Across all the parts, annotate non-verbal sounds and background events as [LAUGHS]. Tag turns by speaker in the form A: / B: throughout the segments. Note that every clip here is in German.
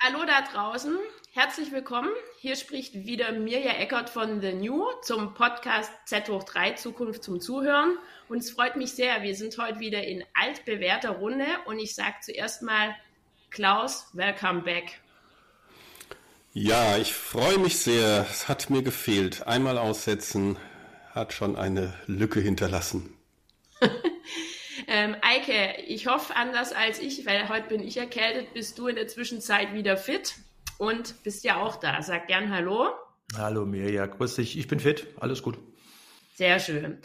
A: Hallo da draußen, herzlich willkommen. Hier spricht wieder Mirja Eckert von The New zum Podcast Z hoch 3 Zukunft zum Zuhören. Und es freut mich sehr, wir sind heute wieder in altbewährter Runde und ich sage zuerst mal Klaus, welcome back.
B: Ja, ich freue mich sehr. Es hat mir gefehlt. Einmal aussetzen hat schon eine Lücke hinterlassen. [LAUGHS]
A: ähm, Eike, ich hoffe anders als ich, weil heute bin ich erkältet, bist du in der Zwischenzeit wieder fit und bist ja auch da. Sag gern Hallo.
C: Hallo Mirja, grüß dich. Ich bin fit. Alles gut.
A: Sehr schön.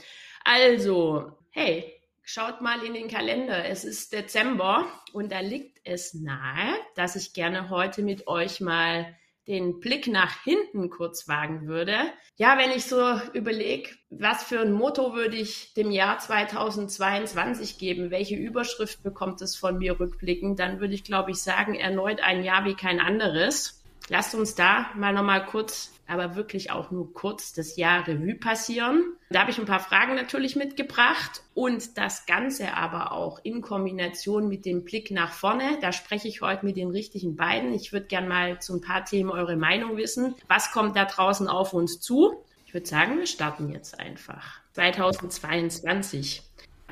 A: Also, hey, schaut mal in den Kalender. Es ist Dezember und da liegt es nahe, dass ich gerne heute mit euch mal den Blick nach hinten kurz wagen würde. Ja, wenn ich so überlege, was für ein Motto würde ich dem Jahr 2022 geben, welche Überschrift bekommt es von mir rückblickend, dann würde ich, glaube ich, sagen, erneut ein Jahr wie kein anderes. Lasst uns da mal nochmal kurz aber wirklich auch nur kurz das Jahr Revue passieren. Da habe ich ein paar Fragen natürlich mitgebracht und das Ganze aber auch in Kombination mit dem Blick nach vorne. Da spreche ich heute mit den richtigen beiden. Ich würde gerne mal zu ein paar Themen eure Meinung wissen. Was kommt da draußen auf uns zu? Ich würde sagen, wir starten jetzt einfach. 2022.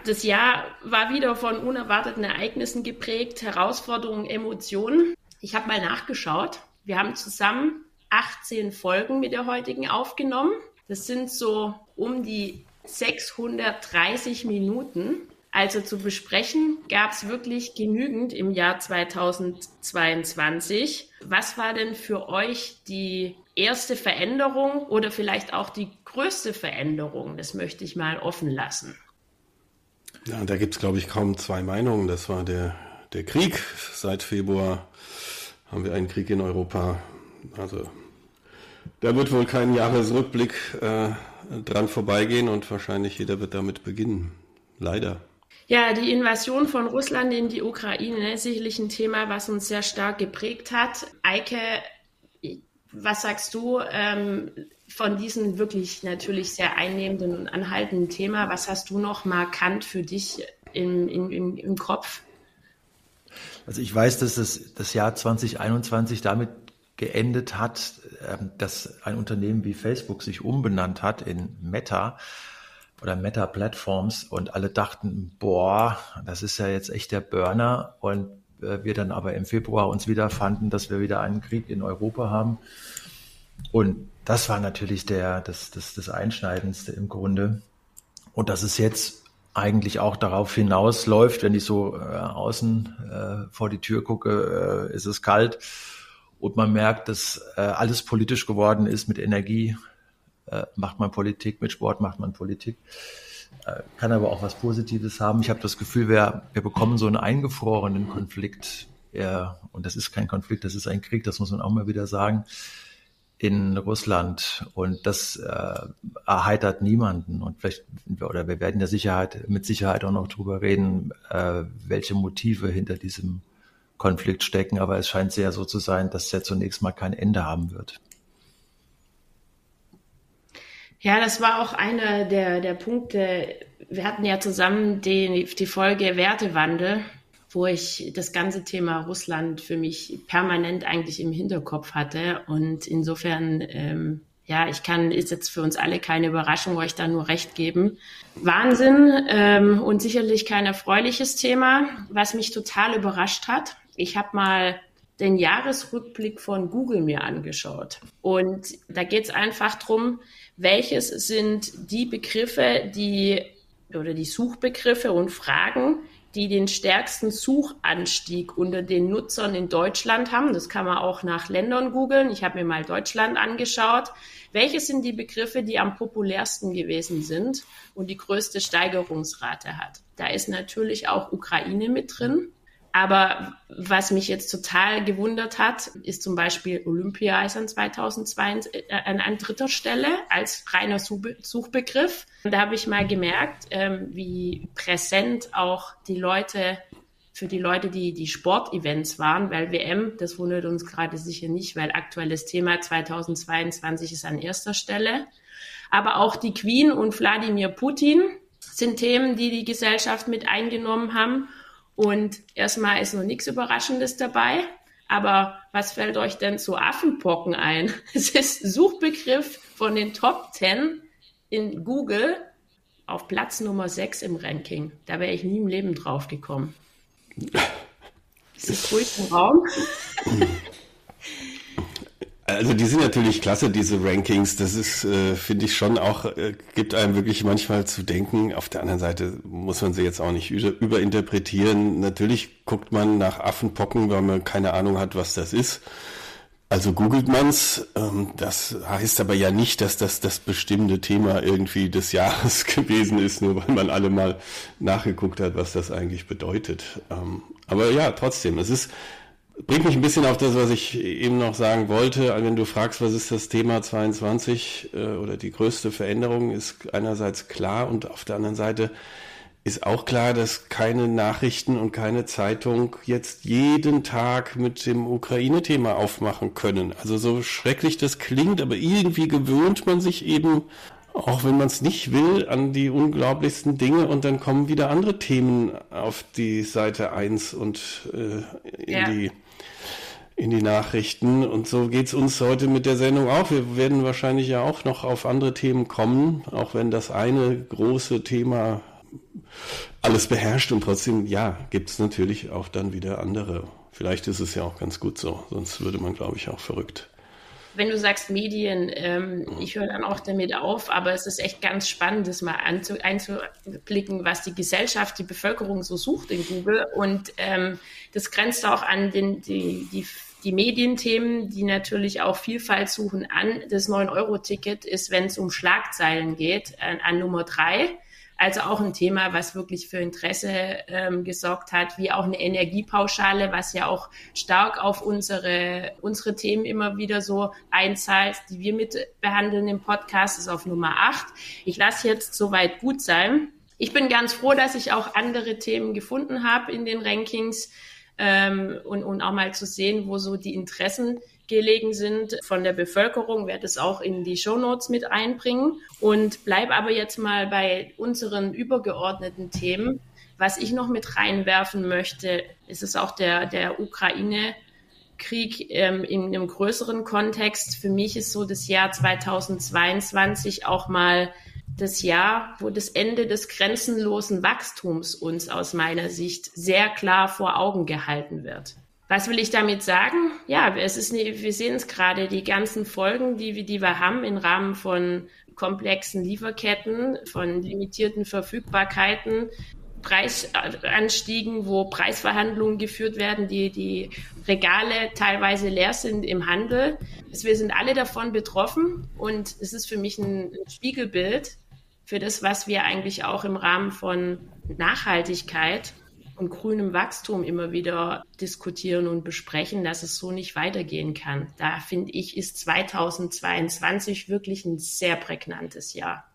A: Das Jahr war wieder von unerwarteten Ereignissen geprägt, Herausforderungen, Emotionen. Ich habe mal nachgeschaut. Wir haben zusammen 18 Folgen mit der heutigen aufgenommen. Das sind so um die 630 Minuten. Also zu besprechen gab es wirklich genügend im Jahr 2022. Was war denn für euch die erste Veränderung oder vielleicht auch die größte Veränderung? Das möchte ich mal offen lassen.
B: Ja, da gibt es, glaube ich, kaum zwei Meinungen. Das war der, der Krieg. Seit Februar haben wir einen Krieg in Europa. Also da wird wohl kein Jahresrückblick äh, dran vorbeigehen und wahrscheinlich jeder wird damit beginnen. Leider.
A: Ja, die Invasion von Russland in die Ukraine ist sicherlich ein Thema, was uns sehr stark geprägt hat. Eike, was sagst du ähm, von diesem wirklich natürlich sehr einnehmenden und anhaltenden Thema? Was hast du noch markant für dich im, im, im Kopf?
C: Also ich weiß, dass das, das Jahr 2021 damit geendet hat, ähm, dass ein Unternehmen wie Facebook sich umbenannt hat in Meta oder Meta Platforms und alle dachten, boah, das ist ja jetzt echt der Burner und äh, wir dann aber im Februar uns wieder fanden, dass wir wieder einen Krieg in Europa haben. Und das war natürlich der, das, das, das Einschneidendste im Grunde. Und dass es jetzt eigentlich auch darauf hinausläuft, wenn ich so äh, außen äh, vor die Tür gucke, äh, ist es kalt und man merkt, dass äh, alles politisch geworden ist. Mit Energie äh, macht man Politik, mit Sport macht man Politik. Äh, kann aber auch was Positives haben. Ich habe das Gefühl, wir, wir bekommen so einen eingefrorenen Konflikt. Ja, und das ist kein Konflikt, das ist ein Krieg, das muss man auch mal wieder sagen, in Russland. Und das äh, erheitert niemanden. Und vielleicht, oder wir werden ja Sicherheit, mit Sicherheit auch noch drüber reden, äh, welche Motive hinter diesem Konflikt stecken, aber es scheint sehr so zu sein, dass er zunächst mal kein Ende haben wird.
A: Ja, das war auch einer der, der Punkte. Wir hatten ja zusammen die, die Folge Wertewandel, wo ich das ganze Thema Russland für mich permanent eigentlich im Hinterkopf hatte. Und insofern, ähm, ja, ich kann, ist jetzt für uns alle keine Überraschung, euch da nur recht geben. Wahnsinn ähm, und sicherlich kein erfreuliches Thema, was mich total überrascht hat ich habe mal den Jahresrückblick von Google mir angeschaut. Und da geht es einfach darum, welches sind die Begriffe, die oder die Suchbegriffe und Fragen, die den stärksten Suchanstieg unter den Nutzern in Deutschland haben. Das kann man auch nach Ländern googeln. Ich habe mir mal Deutschland angeschaut. Welche sind die Begriffe, die am populärsten gewesen sind und die größte Steigerungsrate hat? Da ist natürlich auch Ukraine mit drin. Aber was mich jetzt total gewundert hat, ist zum Beispiel Olympia ist an 2002 äh, an, an dritter Stelle als reiner Suchbegriff. Da habe ich mal gemerkt, ähm, wie präsent auch die Leute für die Leute, die die Sportevents waren, weil WM, das wundert uns gerade sicher nicht, weil aktuelles Thema 2022 ist an erster Stelle. Aber auch die Queen und Wladimir Putin sind Themen, die die Gesellschaft mit eingenommen haben. Und erstmal ist noch nichts Überraschendes dabei. Aber was fällt euch denn zu Affenpocken ein? [LAUGHS] Es ist Suchbegriff von den Top 10 in Google auf Platz Nummer 6 im Ranking. Da wäre ich nie im Leben drauf gekommen. [LAUGHS] Ist das ruhig im Raum? [LAUGHS]
B: Also die sind natürlich klasse, diese Rankings. Das ist, äh, finde ich schon auch, äh, gibt einem wirklich manchmal zu denken. Auf der anderen Seite muss man sie jetzt auch nicht überinterpretieren. Natürlich guckt man nach Affenpocken, weil man keine Ahnung hat, was das ist. Also googelt man's. Ähm, das heißt aber ja nicht, dass das das bestimmte Thema irgendwie des [LAUGHS] Jahres gewesen ist, nur weil man alle mal nachgeguckt hat, was das eigentlich bedeutet. Ähm, aber ja, trotzdem, es ist bringt mich ein bisschen auf das, was ich eben noch sagen wollte. Wenn du fragst, was ist das Thema 22 äh, oder die größte Veränderung, ist einerseits klar und auf der anderen Seite ist auch klar, dass keine Nachrichten und keine Zeitung jetzt jeden Tag mit dem Ukraine-Thema aufmachen können. Also so schrecklich das klingt, aber irgendwie gewöhnt man sich eben, auch wenn man es nicht will, an die unglaublichsten Dinge und dann kommen wieder andere Themen auf die Seite 1 und äh, in, ja. die, in die Nachrichten. Und so geht's uns heute mit der Sendung auch. Wir werden wahrscheinlich ja auch noch auf andere Themen kommen, auch wenn das eine große Thema alles beherrscht und trotzdem, ja, gibt es natürlich auch dann wieder andere. Vielleicht ist es ja auch ganz gut so, sonst würde man, glaube ich, auch verrückt.
A: Wenn du sagst Medien, ähm, ich höre dann auch damit auf, aber es ist echt ganz spannend, das mal anzu, einzublicken, was die Gesellschaft, die Bevölkerung so sucht in Google. Und ähm, das grenzt auch an den, die, die, die Medienthemen, die natürlich auch Vielfalt suchen an. Das 9-Euro-Ticket ist, wenn es um Schlagzeilen geht, an, an Nummer drei also auch ein Thema, was wirklich für Interesse ähm, gesorgt hat, wie auch eine Energiepauschale, was ja auch stark auf unsere, unsere Themen immer wieder so einzahlt, die wir mit behandeln im Podcast, ist auf Nummer 8. Ich lasse jetzt soweit gut sein. Ich bin ganz froh, dass ich auch andere Themen gefunden habe in den Rankings ähm, und, und auch mal zu sehen, wo so die Interessen gelegen sind von der Bevölkerung, werde es auch in die Shownotes mit einbringen und bleibe aber jetzt mal bei unseren übergeordneten Themen. Was ich noch mit reinwerfen möchte, ist es auch der, der Ukraine Krieg ähm, in einem größeren Kontext. Für mich ist so das Jahr 2022 auch mal das Jahr, wo das Ende des grenzenlosen Wachstums uns aus meiner Sicht sehr klar vor Augen gehalten wird. Was will ich damit sagen? Ja, es ist, wir sehen es gerade, die ganzen Folgen, die wir, die wir haben im Rahmen von komplexen Lieferketten, von limitierten Verfügbarkeiten, Preisanstiegen, wo Preisverhandlungen geführt werden, die die Regale teilweise leer sind im Handel. Wir sind alle davon betroffen und es ist für mich ein Spiegelbild für das, was wir eigentlich auch im Rahmen von Nachhaltigkeit und grünem Wachstum immer wieder diskutieren und besprechen, dass es so nicht weitergehen kann. Da finde ich, ist 2022 wirklich ein sehr prägnantes Jahr.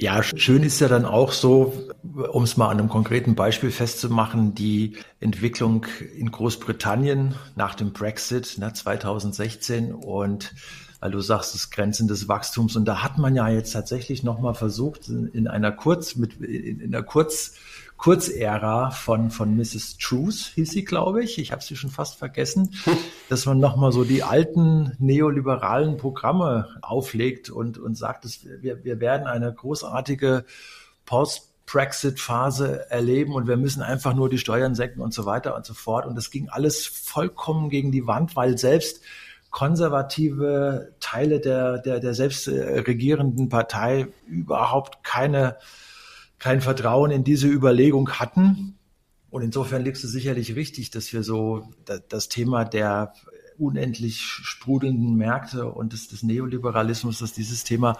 C: Ja, schön ist ja dann auch so, um es mal an einem konkreten Beispiel festzumachen, die Entwicklung in Großbritannien nach dem Brexit ne, 2016 und weil du sagst, das Grenzen des Wachstums und da hat man ja jetzt tatsächlich nochmal versucht, in einer Kurz, mit, in einer Kurz, Kurzära von, von Mrs. Truth, hieß sie, glaube ich. Ich habe sie schon fast vergessen, [LAUGHS] dass man nochmal so die alten neoliberalen Programme auflegt und, und sagt, dass wir, wir werden eine großartige Post-Brexit-Phase erleben und wir müssen einfach nur die Steuern senken und so weiter und so fort. Und das ging alles vollkommen gegen die Wand, weil selbst konservative Teile der, der, der selbst regierenden Partei überhaupt keine kein Vertrauen in diese Überlegung hatten. Und insofern liegst du sicherlich richtig, dass wir so das Thema der unendlich sprudelnden Märkte und des, des Neoliberalismus, dass dieses Thema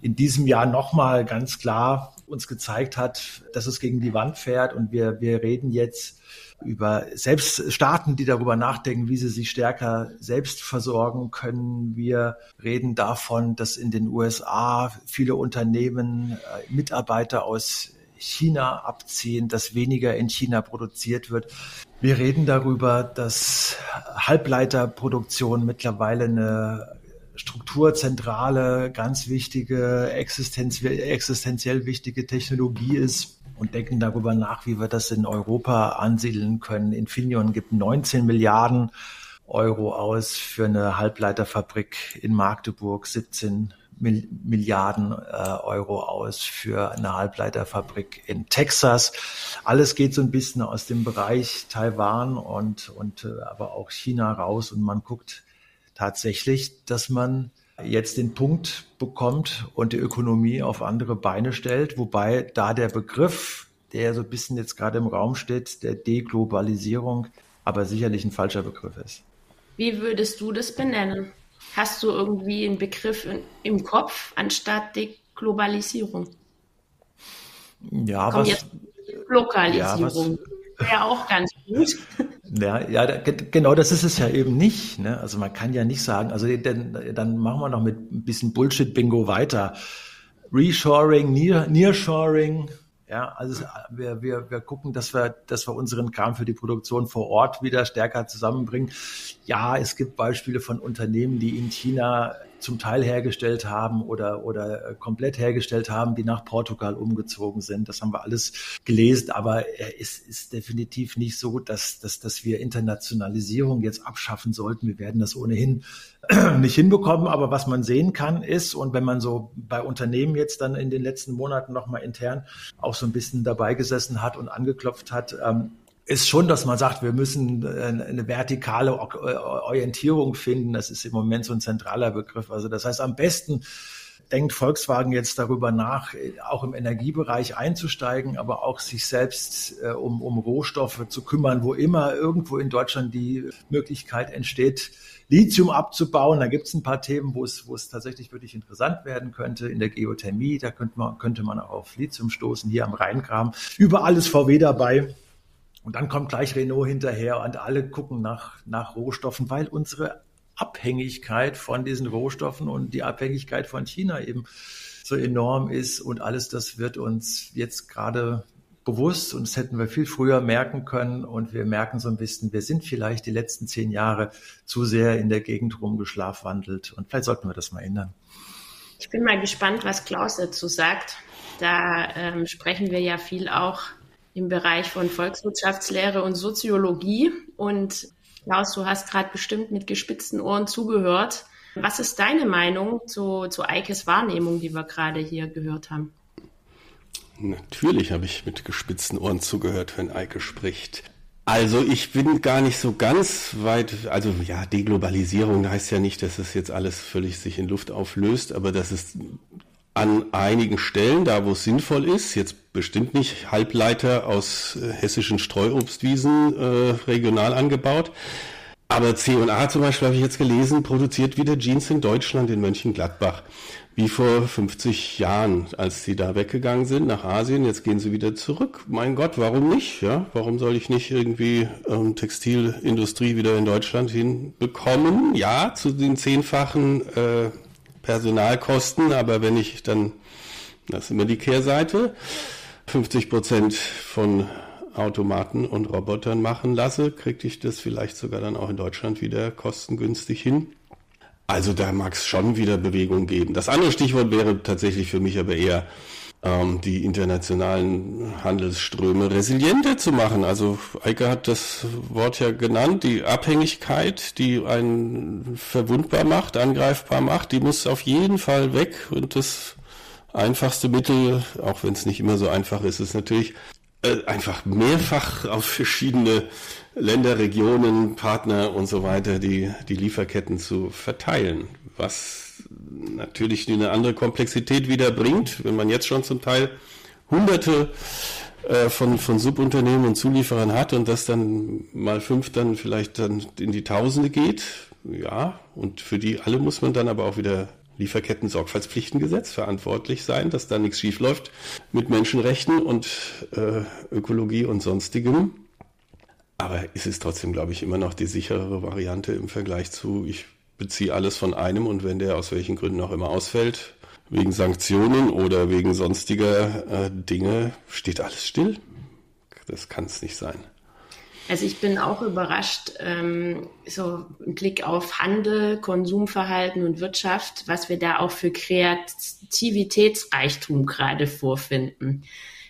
C: in diesem Jahr nochmal ganz klar uns gezeigt hat, dass es gegen die Wand fährt. Und wir, wir reden jetzt über selbst Staaten, die darüber nachdenken, wie sie sich stärker selbst versorgen können. Wir reden davon, dass in den USA viele Unternehmen äh, Mitarbeiter aus China abziehen, dass weniger in China produziert wird. Wir reden darüber, dass Halbleiterproduktion mittlerweile eine strukturzentrale, ganz wichtige, existenziell wichtige Technologie ist und denken darüber nach, wie wir das in Europa ansiedeln können. Infineon gibt 19 Milliarden Euro aus für eine Halbleiterfabrik in Magdeburg, 17 Milliarden äh, Euro aus für eine Halbleiterfabrik in Texas. Alles geht so ein bisschen aus dem Bereich Taiwan und, und äh, aber auch China raus und man guckt tatsächlich, dass man jetzt den Punkt bekommt und die Ökonomie auf andere Beine stellt, wobei da der Begriff, der so ein bisschen jetzt gerade im Raum steht, der Deglobalisierung, aber sicherlich ein falscher Begriff ist.
A: Wie würdest du das benennen? Hast du irgendwie einen Begriff in, im Kopf anstatt Deglobalisierung?
C: Ja, Komm was,
A: jetzt Lokalisierung. Ja, Wäre auch ganz gut.
C: Ja, ja, genau, das ist es ja eben nicht. Ne? Also man kann ja nicht sagen, also dann, dann machen wir noch mit ein bisschen Bullshit-Bingo weiter. Reshoring, Near, Nearshoring, ja, also wir, wir, wir gucken, dass wir, dass wir unseren Kram für die Produktion vor Ort wieder stärker zusammenbringen. Ja, es gibt Beispiele von Unternehmen, die in China zum Teil hergestellt haben oder, oder äh, komplett hergestellt haben, die nach Portugal umgezogen sind. Das haben wir alles gelesen, aber es ist definitiv nicht so, dass, dass, dass wir Internationalisierung jetzt abschaffen sollten. Wir werden das ohnehin [CLEARS THROAT] nicht hinbekommen, aber was man sehen kann ist, und wenn man so bei Unternehmen jetzt dann in den letzten Monaten nochmal intern auch so ein bisschen dabei gesessen hat und angeklopft hat, ähm, ist schon, dass man sagt, wir müssen äh, eine vertikale äh, Orientierung finden. Das ist im Moment so ein zentraler Begriff. Also das heißt, am besten denkt Volkswagen jetzt darüber nach, auch im Energiebereich einzusteigen, aber auch sich selbst äh, um, um Rohstoffe zu kümmern, wo immer irgendwo in Deutschland die Möglichkeit entsteht, Lithium abzubauen. Da gibt es ein paar Themen, wo es, wo es tatsächlich wirklich interessant werden könnte. In der Geothermie, da könnte man, könnte man auch auf Lithium stoßen, hier am Rheingraben. Überall ist VW dabei. Und dann kommt gleich Renault hinterher und alle gucken nach, nach Rohstoffen, weil unsere Abhängigkeit von diesen Rohstoffen und die Abhängigkeit von China eben so enorm ist. Und alles das wird uns jetzt gerade bewusst und das hätten wir viel früher merken können. Und wir merken so ein bisschen, wir sind vielleicht die letzten zehn Jahre zu sehr in der Gegend rumgeschlafwandelt. Und vielleicht sollten wir das mal ändern.
A: Ich bin mal gespannt, was Klaus dazu sagt. Da ähm, sprechen wir ja viel auch im Bereich von Volkswirtschaftslehre und Soziologie. Und Klaus, du hast gerade bestimmt mit gespitzten Ohren zugehört. Was ist deine Meinung zu, zu Eikes Wahrnehmung, die wir gerade hier gehört haben?
B: Natürlich habe ich mit gespitzten Ohren zugehört, wenn Eike spricht. Also ich bin gar nicht so ganz weit, also ja, Deglobalisierung heißt ja nicht, dass es jetzt alles völlig sich in Luft auflöst, aber dass es an einigen Stellen, da wo es sinnvoll ist, jetzt bestimmt nicht Halbleiter aus äh, hessischen Streuobstwiesen äh, regional angebaut, aber C&A zum Beispiel habe ich jetzt gelesen, produziert wieder Jeans in Deutschland in Mönchengladbach. Wie vor 50 Jahren, als sie da weggegangen sind nach Asien. Jetzt gehen sie wieder zurück. Mein Gott, warum nicht? Ja, warum soll ich nicht irgendwie ähm, Textilindustrie wieder in Deutschland hinbekommen? Ja, zu den zehnfachen äh, Personalkosten, aber wenn ich dann, das ist immer die Kehrseite, 50 Prozent von Automaten und Robotern machen lasse, kriege ich das vielleicht sogar dann auch in Deutschland wieder kostengünstig hin. Also da mag es schon wieder Bewegung geben. Das andere Stichwort wäre tatsächlich für mich aber eher ähm, die internationalen Handelsströme resilienter zu machen. Also Eike hat das Wort ja genannt, die Abhängigkeit, die einen verwundbar macht, angreifbar macht, die muss auf jeden Fall weg. Und das einfachste Mittel, auch wenn es nicht immer so einfach ist, ist natürlich äh, einfach mehrfach auf verschiedene Länder, Regionen, Partner und so weiter die, die Lieferketten zu verteilen, was natürlich eine andere Komplexität wieder bringt, wenn man jetzt schon zum Teil hunderte äh, von, von Subunternehmen und Zulieferern hat und das dann mal fünf dann vielleicht dann in die Tausende geht. Ja, und für die alle muss man dann aber auch wieder Lieferketten-Sorgfaltspflichtengesetz verantwortlich sein, dass da nichts schiefläuft mit Menschenrechten und äh, Ökologie und sonstigem. Aber es ist trotzdem, glaube ich, immer noch die sicherere Variante im Vergleich zu, ich beziehe alles von einem und wenn der aus welchen Gründen auch immer ausfällt, wegen Sanktionen oder wegen sonstiger äh, Dinge, steht alles still. Das kann es nicht sein.
A: Also ich bin auch überrascht, ähm, so ein Blick auf Handel, Konsumverhalten und Wirtschaft, was wir da auch für Kreativitätsreichtum gerade vorfinden.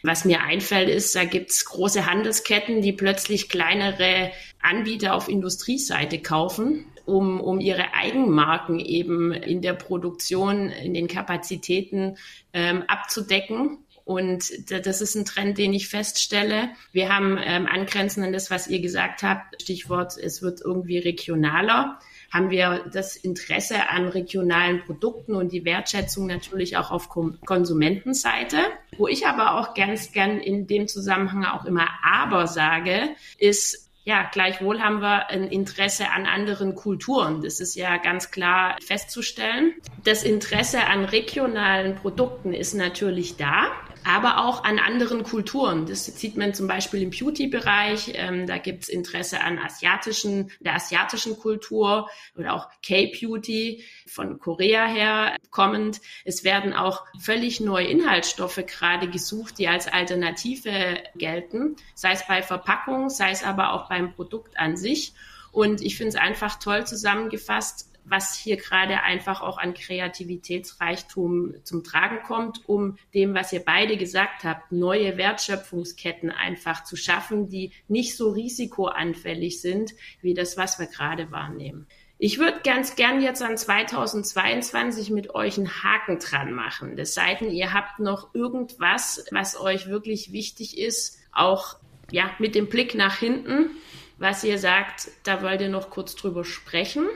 A: Was mir einfällt, ist, da gibt's große Handelsketten, die plötzlich kleinere Anbieter auf Industrieseite kaufen, um, um ihre Eigenmarken eben in der Produktion, in den Kapazitäten ähm, abzudecken. Und das ist ein Trend, den ich feststelle. Wir haben ähm, angrenzend an das, was ihr gesagt habt, Stichwort, es wird irgendwie regionaler haben wir das Interesse an regionalen Produkten und die Wertschätzung natürlich auch auf Konsumentenseite. Wo ich aber auch ganz gern in dem Zusammenhang auch immer aber sage, ist, ja, gleichwohl haben wir ein Interesse an anderen Kulturen. Das ist ja ganz klar festzustellen. Das Interesse an regionalen Produkten ist natürlich da aber auch an anderen Kulturen. Das sieht man zum Beispiel im Beauty-Bereich. Ähm, da gibt's Interesse an asiatischen, der asiatischen Kultur oder auch K-Beauty von Korea her kommend. Es werden auch völlig neue Inhaltsstoffe gerade gesucht, die als Alternative gelten, sei es bei Verpackung, sei es aber auch beim Produkt an sich. Und ich finde es einfach toll zusammengefasst, was hier gerade einfach auch an Kreativitätsreichtum zum Tragen kommt, um dem, was ihr beide gesagt habt, neue Wertschöpfungsketten einfach zu schaffen, die nicht so risikoanfällig sind wie das, was wir gerade wahrnehmen. Ich würde ganz gern jetzt an 2022 mit euch einen Haken dran machen. Das sei denn, ihr habt noch irgendwas, was euch wirklich wichtig ist, auch ja, mit dem Blick nach hinten, was ihr sagt, da wollt ihr noch kurz drüber sprechen.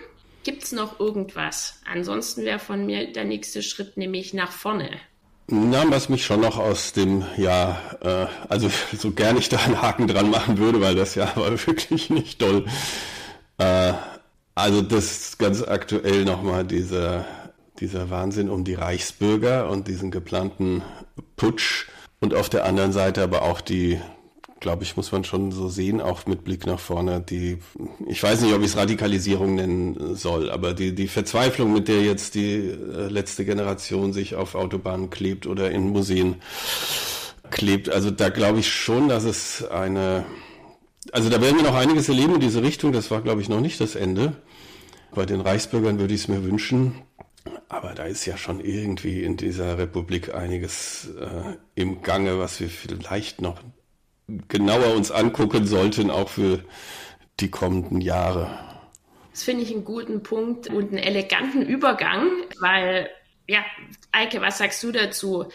A: Gibt es noch irgendwas? Ansonsten wäre von mir der nächste Schritt nämlich nach vorne.
B: Na, was mich schon noch aus dem Jahr, äh, also [LAUGHS] so gern ich da einen Haken dran machen würde, weil das Jahr [LAUGHS] war wirklich nicht toll. Äh, also das ganz aktuell nochmal dieser, dieser Wahnsinn um die Reichsbürger und diesen geplanten Putsch und auf der anderen Seite aber auch die glaube ich, muss man schon so sehen, auch mit Blick nach vorne. Die, ich weiß nicht, ob ich es Radikalisierung nennen soll, aber die, die Verzweiflung, mit der jetzt die äh, letzte Generation sich auf Autobahnen klebt oder in Museen klebt, also da glaube ich schon, dass es eine, also da werden wir noch einiges erleben in diese Richtung. Das war, glaube ich, noch nicht das Ende. Bei den Reichsbürgern würde ich es mir wünschen. Aber da ist ja schon irgendwie in dieser Republik einiges äh, im Gange, was wir vielleicht noch genauer uns angucken sollten, auch für die kommenden Jahre.
A: Das finde ich einen guten Punkt und einen eleganten Übergang, weil, ja, Eike, was sagst du dazu?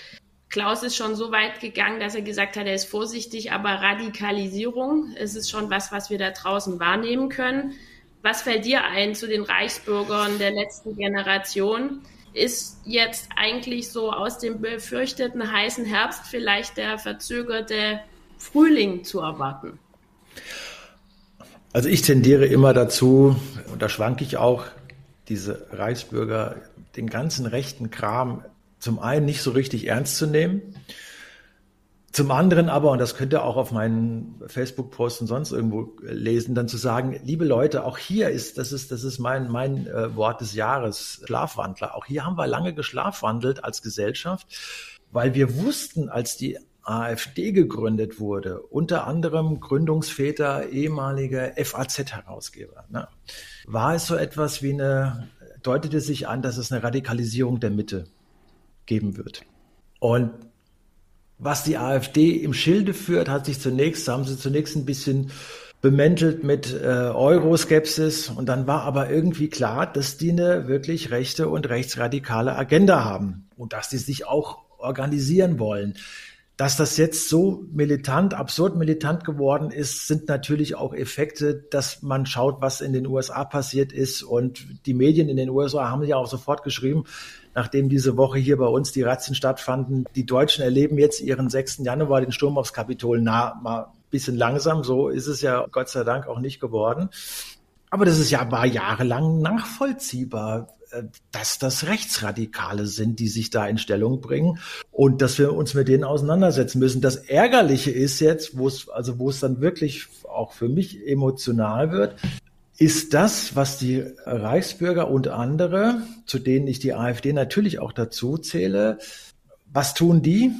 A: Klaus ist schon so weit gegangen, dass er gesagt hat, er ist vorsichtig, aber Radikalisierung, es ist schon was, was wir da draußen wahrnehmen können. Was fällt dir ein zu den Reichsbürgern der letzten Generation? Ist jetzt eigentlich so aus dem befürchteten heißen Herbst vielleicht der verzögerte Frühling zu erwarten?
C: Also ich tendiere immer dazu, und da schwanke ich auch, diese Reichsbürger, den ganzen rechten Kram zum einen nicht so richtig ernst zu nehmen, zum anderen aber, und das könnt ihr auch auf meinen Facebook-Posts und sonst irgendwo lesen, dann zu sagen, liebe Leute, auch hier ist, das ist, das ist mein, mein äh, Wort des Jahres, Schlafwandler. Auch hier haben wir lange geschlafwandelt als Gesellschaft, weil wir wussten, als die AfD gegründet wurde, unter anderem Gründungsväter, ehemaliger FAZ-Herausgeber, ne, war es so etwas wie eine, deutete sich an, dass es eine Radikalisierung der Mitte geben wird. Und was die AfD im Schilde führt, hat sich zunächst, haben sie zunächst ein bisschen bemäntelt mit äh, Euroskepsis und dann war aber irgendwie klar, dass die eine wirklich rechte und rechtsradikale Agenda haben und dass die sich auch organisieren wollen. Dass das jetzt so militant, absurd militant geworden ist, sind natürlich auch Effekte, dass man schaut, was in den USA passiert ist. Und die Medien in den USA haben ja auch sofort geschrieben, nachdem diese Woche hier bei uns die Razzien stattfanden, die Deutschen erleben jetzt ihren 6. Januar, den Sturm aufs Kapitol, na, mal bisschen langsam. So ist es ja Gott sei Dank auch nicht geworden. Aber das ist ja war jahrelang nachvollziehbar, dass das Rechtsradikale sind, die sich da in Stellung bringen und dass wir uns mit denen auseinandersetzen müssen. Das Ärgerliche ist jetzt, wo es, also wo es dann wirklich auch für mich emotional wird, ist das, was die Reichsbürger und andere, zu denen ich die AfD natürlich auch dazu zähle, was tun die?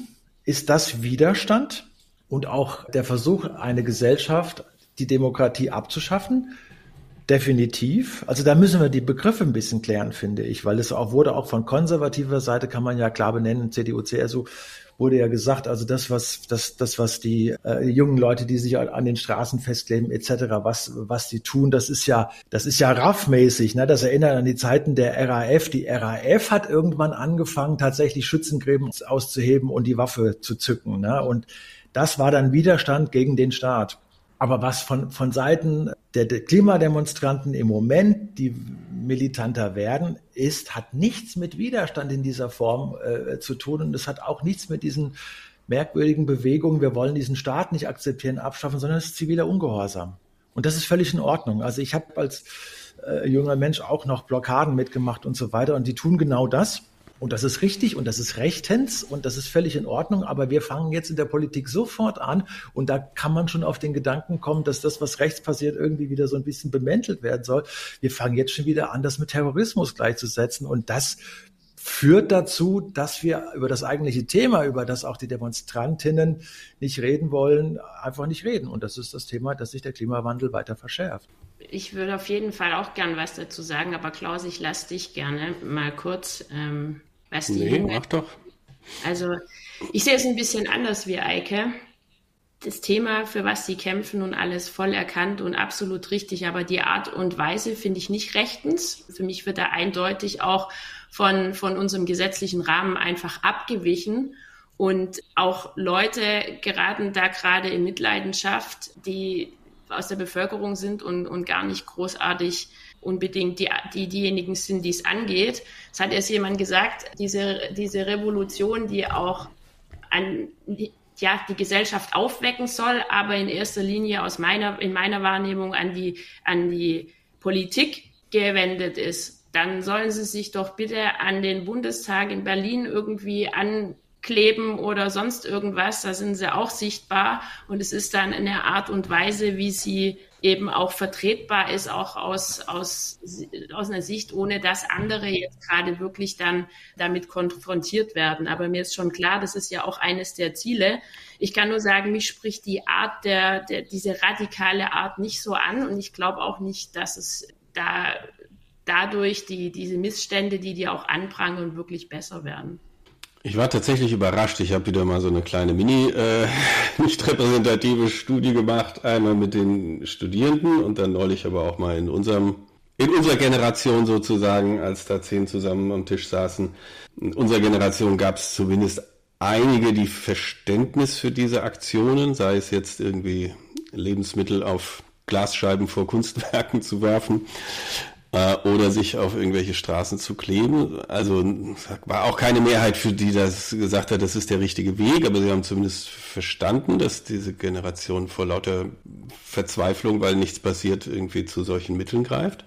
C: Ist das Widerstand und auch der Versuch, eine Gesellschaft die Demokratie abzuschaffen. Definitiv. Also da müssen wir die Begriffe ein bisschen klären, finde ich, weil es auch wurde auch von konservativer Seite kann man ja klar benennen, CDU, CSU, wurde ja gesagt, also das, was, das, das, was die äh, jungen Leute, die sich an den Straßen festkleben, etc., was, was die tun, das ist ja, das ist ja raffmäßig. Ne? Das erinnert an die Zeiten der RAF. Die RAF hat irgendwann angefangen, tatsächlich Schützengräben auszuheben und die Waffe zu zücken. Ne? Und das war dann Widerstand gegen den Staat. Aber was von, von Seiten der, der Klimademonstranten im Moment, die militanter werden, ist, hat nichts mit Widerstand in dieser Form äh, zu tun. Und es hat auch nichts mit diesen merkwürdigen Bewegungen, wir wollen diesen Staat nicht akzeptieren, abschaffen, sondern es ist ziviler Ungehorsam. Und das ist völlig in Ordnung. Also ich habe als äh, junger Mensch auch noch Blockaden mitgemacht und so weiter. Und die tun genau das. Und das ist richtig und das ist rechtens und das ist völlig in Ordnung. Aber wir fangen jetzt in der Politik sofort an und da kann man schon auf den Gedanken kommen, dass das, was rechts passiert, irgendwie wieder so ein bisschen bemäntelt werden soll. Wir fangen jetzt schon wieder an, das mit Terrorismus gleichzusetzen und das führt dazu, dass wir über das eigentliche Thema, über das auch die Demonstrantinnen nicht reden wollen, einfach nicht reden. Und das ist das Thema, dass sich der Klimawandel weiter verschärft.
A: Ich würde auf jeden Fall auch gern was dazu sagen, aber Klaus, ich lasse dich gerne mal kurz ähm,
B: was die nee, mach doch.
A: Also ich sehe es ein bisschen anders wie Eike. Das Thema, für was sie kämpfen und alles voll erkannt und absolut richtig, aber die Art und Weise finde ich nicht rechtens. Für mich wird da eindeutig auch von, von unserem gesetzlichen Rahmen einfach abgewichen. Und auch Leute geraten da gerade in Mitleidenschaft, die aus der Bevölkerung sind und, und gar nicht großartig unbedingt die, die, diejenigen sind, die es angeht. Es hat erst jemand gesagt, diese, diese Revolution, die auch an, ja, die Gesellschaft aufwecken soll, aber in erster Linie aus meiner, in meiner Wahrnehmung an die, an die Politik gewendet ist, dann sollen sie sich doch bitte an den Bundestag in Berlin irgendwie ankleben oder sonst irgendwas. Da sind sie auch sichtbar und es ist dann eine Art und Weise, wie sie eben auch vertretbar ist, auch aus, aus, aus einer Sicht, ohne dass andere jetzt gerade wirklich dann damit konfrontiert werden. Aber mir ist schon klar, das ist ja auch eines der Ziele. Ich kann nur sagen, mich spricht die Art der, der diese radikale Art nicht so an und ich glaube auch nicht, dass es da dadurch die, diese Missstände, die die auch anprangern, wirklich besser werden.
B: Ich war tatsächlich überrascht. Ich habe wieder mal so eine kleine Mini, äh, [LAUGHS] nicht repräsentative Studie gemacht. Einmal mit den Studierenden und dann neulich aber auch mal in unserem, in unserer Generation sozusagen, als da zehn zusammen am Tisch saßen. In unserer Generation gab es zumindest einige, die Verständnis für diese Aktionen, sei es jetzt irgendwie Lebensmittel auf Glasscheiben vor Kunstwerken zu werfen äh, oder sich auf irgendwelche Straßen zu kleben. Also war auch keine Mehrheit für die, das gesagt hat, das ist der richtige Weg, aber sie haben zumindest verstanden, dass diese Generation vor lauter Verzweiflung, weil nichts passiert, irgendwie zu solchen Mitteln greift.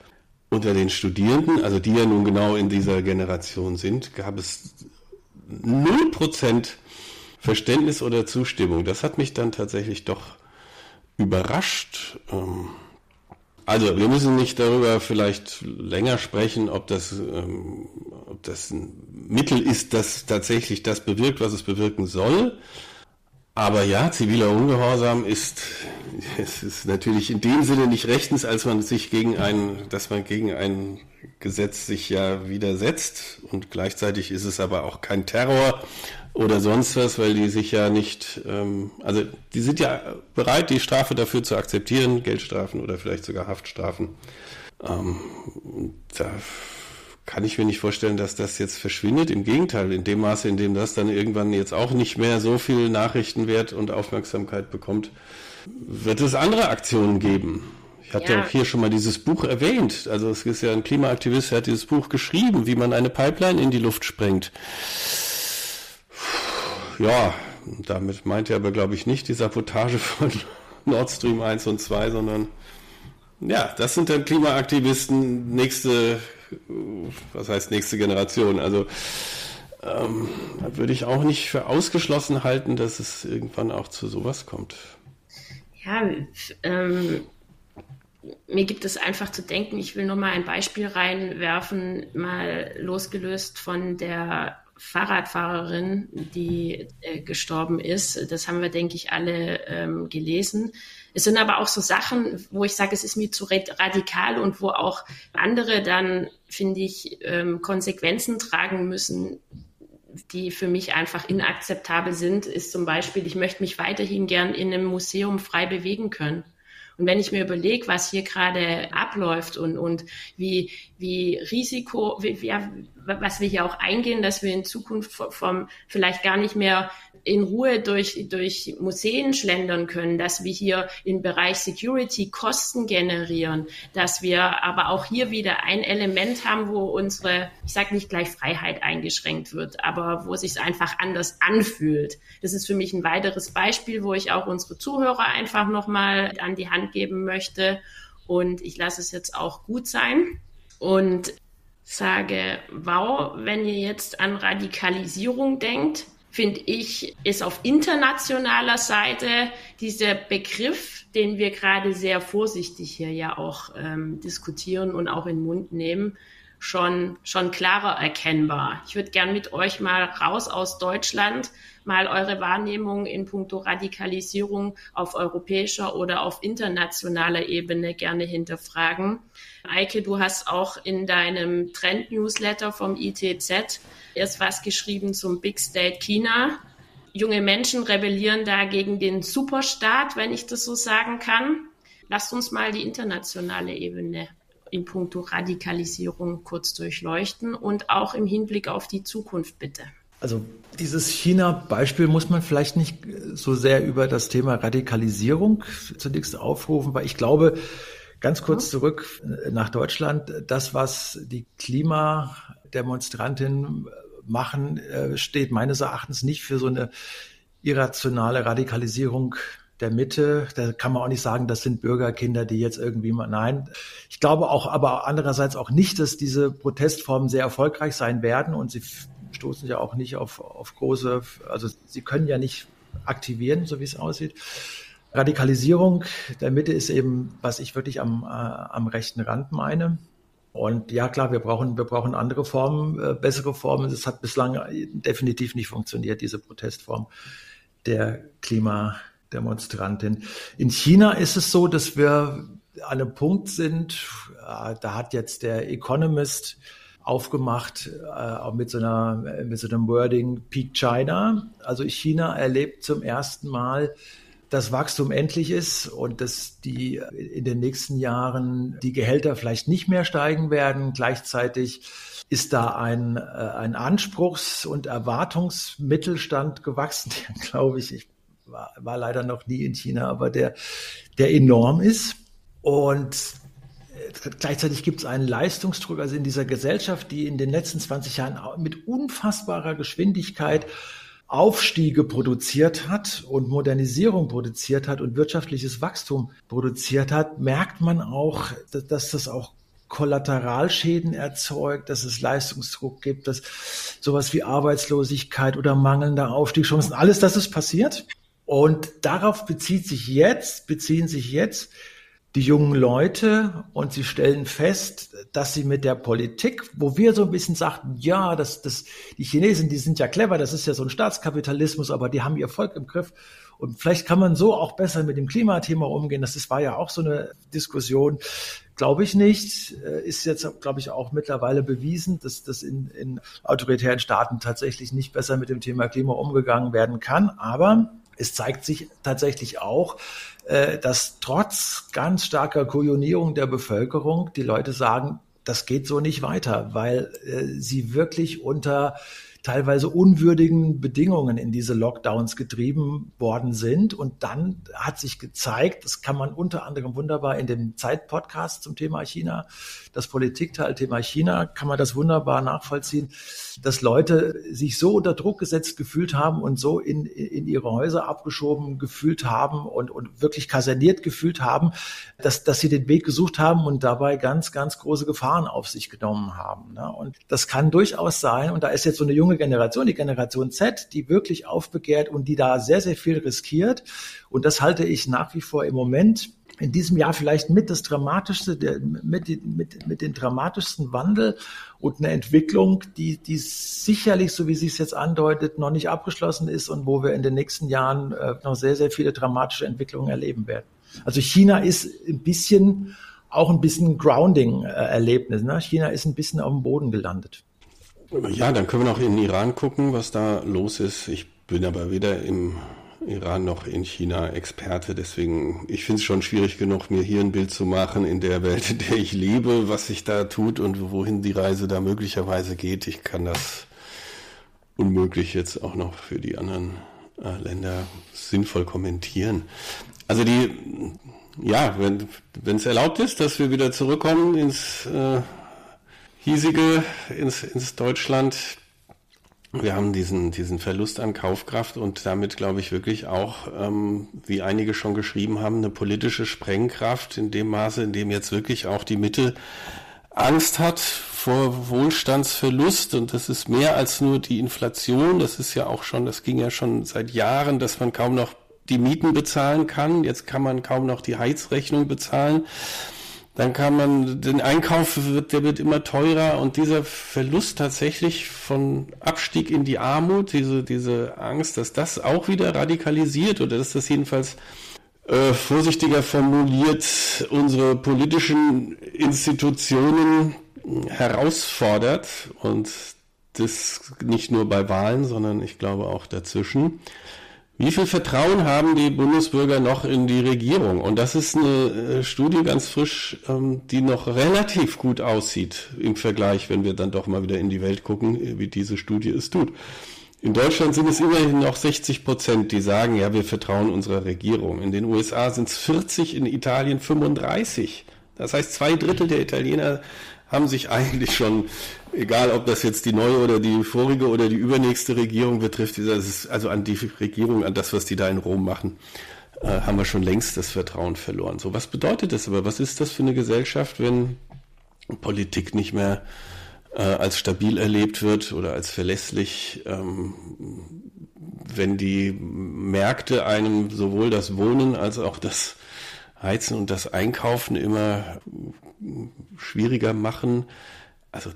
B: Unter den Studierenden, also die ja nun genau in dieser Generation sind, gab es 0% Verständnis oder Zustimmung. Das hat mich dann tatsächlich doch überrascht. Ähm, also wir müssen nicht darüber vielleicht länger sprechen, ob das, ähm, ob das ein Mittel ist, das tatsächlich das bewirkt, was es bewirken soll. Aber ja, ziviler Ungehorsam ist, [LAUGHS] es ist natürlich in dem Sinne nicht rechtens, als man sich gegen ein, dass man gegen ein Gesetz sich ja widersetzt. Und gleichzeitig ist es aber auch kein Terror, oder sonst was, weil die sich ja nicht, ähm, also die sind ja bereit, die Strafe dafür zu akzeptieren, Geldstrafen oder vielleicht sogar Haftstrafen. Ähm, da kann ich mir nicht vorstellen, dass das jetzt verschwindet. Im Gegenteil, in dem Maße, in dem das dann irgendwann jetzt auch nicht mehr so viel Nachrichtenwert und Aufmerksamkeit bekommt, wird es andere Aktionen geben. Ich hatte ja. auch hier schon mal dieses Buch erwähnt. Also es ist ja ein Klimaaktivist, der hat dieses Buch geschrieben, wie man eine Pipeline in die Luft sprengt ja, damit meint er aber, glaube ich, nicht die Sabotage von [LAUGHS] Nord Stream 1 und 2, sondern ja, das sind dann Klimaaktivisten nächste, was heißt nächste Generation. Also ähm, würde ich auch nicht für ausgeschlossen halten, dass es irgendwann auch zu sowas kommt.
A: Ja, ähm, mir gibt es einfach zu denken, ich will nur mal ein Beispiel reinwerfen, mal losgelöst von der Fahrradfahrerin, die äh, gestorben ist. Das haben wir, denke ich, alle ähm, gelesen. Es sind aber auch so Sachen, wo ich sage, es ist mir zu radikal und wo auch andere dann, finde ich, ähm, Konsequenzen tragen müssen, die für mich einfach inakzeptabel sind, ist zum Beispiel, ich möchte mich weiterhin gern in einem Museum frei bewegen können. Und wenn ich mir überlege, was hier gerade abläuft und, und wie, wie Risiko, wie, wie, was wir hier auch eingehen, dass wir in Zukunft vom vielleicht gar nicht mehr in Ruhe durch, durch Museen schlendern können, dass wir hier im Bereich Security Kosten generieren, dass wir aber auch hier wieder ein Element haben, wo unsere, ich sage nicht gleich Freiheit eingeschränkt wird, aber wo es sich einfach anders anfühlt. Das ist für mich ein weiteres Beispiel, wo ich auch unsere Zuhörer einfach nochmal an die Hand geben möchte. Und ich lasse es jetzt auch gut sein. Und sage, wow, wenn ihr jetzt an Radikalisierung denkt, finde ich, ist auf internationaler Seite dieser Begriff, den wir gerade sehr vorsichtig hier ja auch ähm, diskutieren und auch in den Mund nehmen, schon, schon klarer erkennbar. Ich würde gern mit euch mal raus aus Deutschland mal eure Wahrnehmung in puncto Radikalisierung auf europäischer oder auf internationaler Ebene gerne hinterfragen. Eike, du hast auch in deinem Trend-Newsletter vom ITZ erst was geschrieben zum Big State China. Junge Menschen rebellieren da gegen den Superstaat, wenn ich das so sagen kann. Lasst uns mal die internationale Ebene in puncto Radikalisierung kurz durchleuchten und auch im Hinblick auf die Zukunft bitte.
C: Also dieses China-Beispiel muss man vielleicht nicht so sehr über das Thema Radikalisierung zunächst aufrufen, weil ich glaube, ganz kurz zurück nach Deutschland, das, was die Klimademonstrantinnen machen, äh, steht meines Erachtens nicht für so eine irrationale Radikalisierung der Mitte. Da kann man auch nicht sagen, das sind Bürgerkinder, die jetzt irgendwie mal, nein. Ich glaube auch, aber andererseits auch nicht, dass diese Protestformen sehr erfolgreich sein werden und sie stoßen ja auch nicht auf, auf große, also sie können ja nicht aktivieren, so wie es aussieht. Radikalisierung der Mitte ist eben, was ich wirklich am, äh, am rechten Rand meine. Und ja, klar, wir brauchen, wir brauchen andere Formen, äh, bessere Formen. Das hat bislang definitiv nicht funktioniert, diese Protestform der Klimademonstrantin. In China ist es so, dass wir an einem Punkt sind, äh, da hat jetzt der Economist aufgemacht äh, mit so einer mit so einem Wording Peak China. Also China erlebt zum ersten Mal das Wachstum endlich ist und dass die in den nächsten Jahren die Gehälter vielleicht nicht mehr steigen werden. Gleichzeitig ist da ein, äh, ein Anspruchs- und Erwartungsmittelstand gewachsen, [LAUGHS] glaube ich, ich war, war leider noch nie in China, aber der, der enorm ist. Und Gleichzeitig gibt es einen Leistungsdruck, also in dieser Gesellschaft, die in den letzten 20 Jahren mit unfassbarer Geschwindigkeit Aufstiege produziert hat und Modernisierung produziert hat und wirtschaftliches Wachstum produziert hat, merkt man auch, dass das auch Kollateralschäden erzeugt, dass es Leistungsdruck gibt, dass sowas wie Arbeitslosigkeit oder mangelnde Aufstiegschancen, alles das ist passiert. Und darauf bezieht sich jetzt, beziehen sich jetzt die jungen Leute und sie stellen fest, dass sie mit der Politik, wo wir so ein bisschen sagten, ja, das, das, die Chinesen, die sind ja clever, das ist ja so ein Staatskapitalismus, aber die haben ihr Volk im Griff. Und vielleicht kann man so auch besser mit dem Klimathema umgehen. Das ist, war ja auch so eine Diskussion. Glaube ich nicht. Äh, ist jetzt, glaube ich, auch mittlerweile bewiesen, dass das in, in autoritären Staaten tatsächlich nicht besser mit dem Thema Klima umgegangen werden kann. Aber es zeigt sich tatsächlich auch, dass trotz ganz starker Kojonierung der Bevölkerung die Leute sagen, das geht so nicht weiter, weil äh, sie wirklich unter teilweise unwürdigen Bedingungen in diese Lockdowns getrieben worden sind. Und dann hat sich gezeigt, das kann man unter anderem wunderbar in dem Zeit-Podcast zum Thema China, das Politikteil Thema China, kann man das wunderbar nachvollziehen, dass Leute sich so unter Druck gesetzt gefühlt haben und so in, in ihre Häuser abgeschoben gefühlt haben und, und wirklich kaserniert gefühlt haben, dass, dass sie den Weg gesucht haben und dabei ganz, ganz große Gefahren auf sich genommen haben. Ne? Und das kann durchaus sein. Und da ist jetzt so eine junge junge Generation, die Generation Z, die wirklich aufbegehrt und die da sehr, sehr viel riskiert. Und das halte ich nach wie vor im Moment in diesem Jahr vielleicht mit das Dramatischste, mit, mit, mit den dramatischsten Wandel und eine Entwicklung, die, die sicherlich, so wie sie es jetzt andeutet, noch nicht abgeschlossen ist und wo wir in den nächsten Jahren äh, noch sehr, sehr viele dramatische Entwicklungen erleben werden. Also China ist ein bisschen, auch ein bisschen Grounding-Erlebnis. Ne? China ist ein bisschen auf dem Boden gelandet.
B: Ja, dann können wir noch in den Iran gucken, was da los ist. Ich bin aber weder im Iran noch in China Experte. Deswegen, ich finde es schon schwierig genug, mir hier ein Bild zu machen in der Welt, [LAUGHS] in der ich lebe, was sich da tut und wohin die Reise da möglicherweise geht. Ich kann das unmöglich jetzt auch noch für die anderen äh, Länder sinnvoll kommentieren. Also die, ja, wenn es erlaubt ist, dass wir wieder zurückkommen ins äh, hiesige, ins, ins Deutschland, wir haben diesen, diesen Verlust an Kaufkraft und damit, glaube ich, wirklich auch, ähm, wie einige schon geschrieben haben, eine politische Sprengkraft in dem Maße, in dem jetzt wirklich auch die Mitte Angst hat vor Wohlstandsverlust und das ist mehr als nur die Inflation. Das ist ja auch schon, das ging ja schon seit Jahren, dass man kaum noch die Mieten bezahlen kann. Jetzt kann man kaum noch die Heizrechnung bezahlen. Dann kann man, den Einkauf wird, der wird immer teurer und dieser Verlust tatsächlich von Abstieg in die Armut, diese, diese Angst, dass das auch wieder radikalisiert oder dass das jedenfalls äh, vorsichtiger formuliert unsere politischen Institutionen herausfordert und das nicht nur bei Wahlen, sondern ich glaube auch dazwischen. Wie viel Vertrauen haben die Bundesbürger noch in die Regierung? Und das ist eine äh, Studie ganz frisch, ähm, die noch relativ gut aussieht im Vergleich, wenn wir dann doch mal wieder in die Welt gucken, äh, wie diese Studie es tut. In Deutschland sind es immerhin noch 60 Prozent, die sagen, ja, wir vertrauen unserer Regierung. In den USA sind es 40, in Italien 35. Das heißt, zwei Drittel der Italiener haben sich eigentlich schon, egal ob das jetzt die neue oder die vorige oder die übernächste Regierung betrifft, also an die Regierung, an das, was die da in Rom machen, äh, haben wir schon längst das Vertrauen verloren. So, was bedeutet das aber? Was ist das für eine Gesellschaft, wenn Politik nicht mehr äh, als stabil erlebt wird oder als verlässlich, ähm, wenn die Märkte einem sowohl das Wohnen als auch das Heizen und das Einkaufen immer schwieriger machen. Also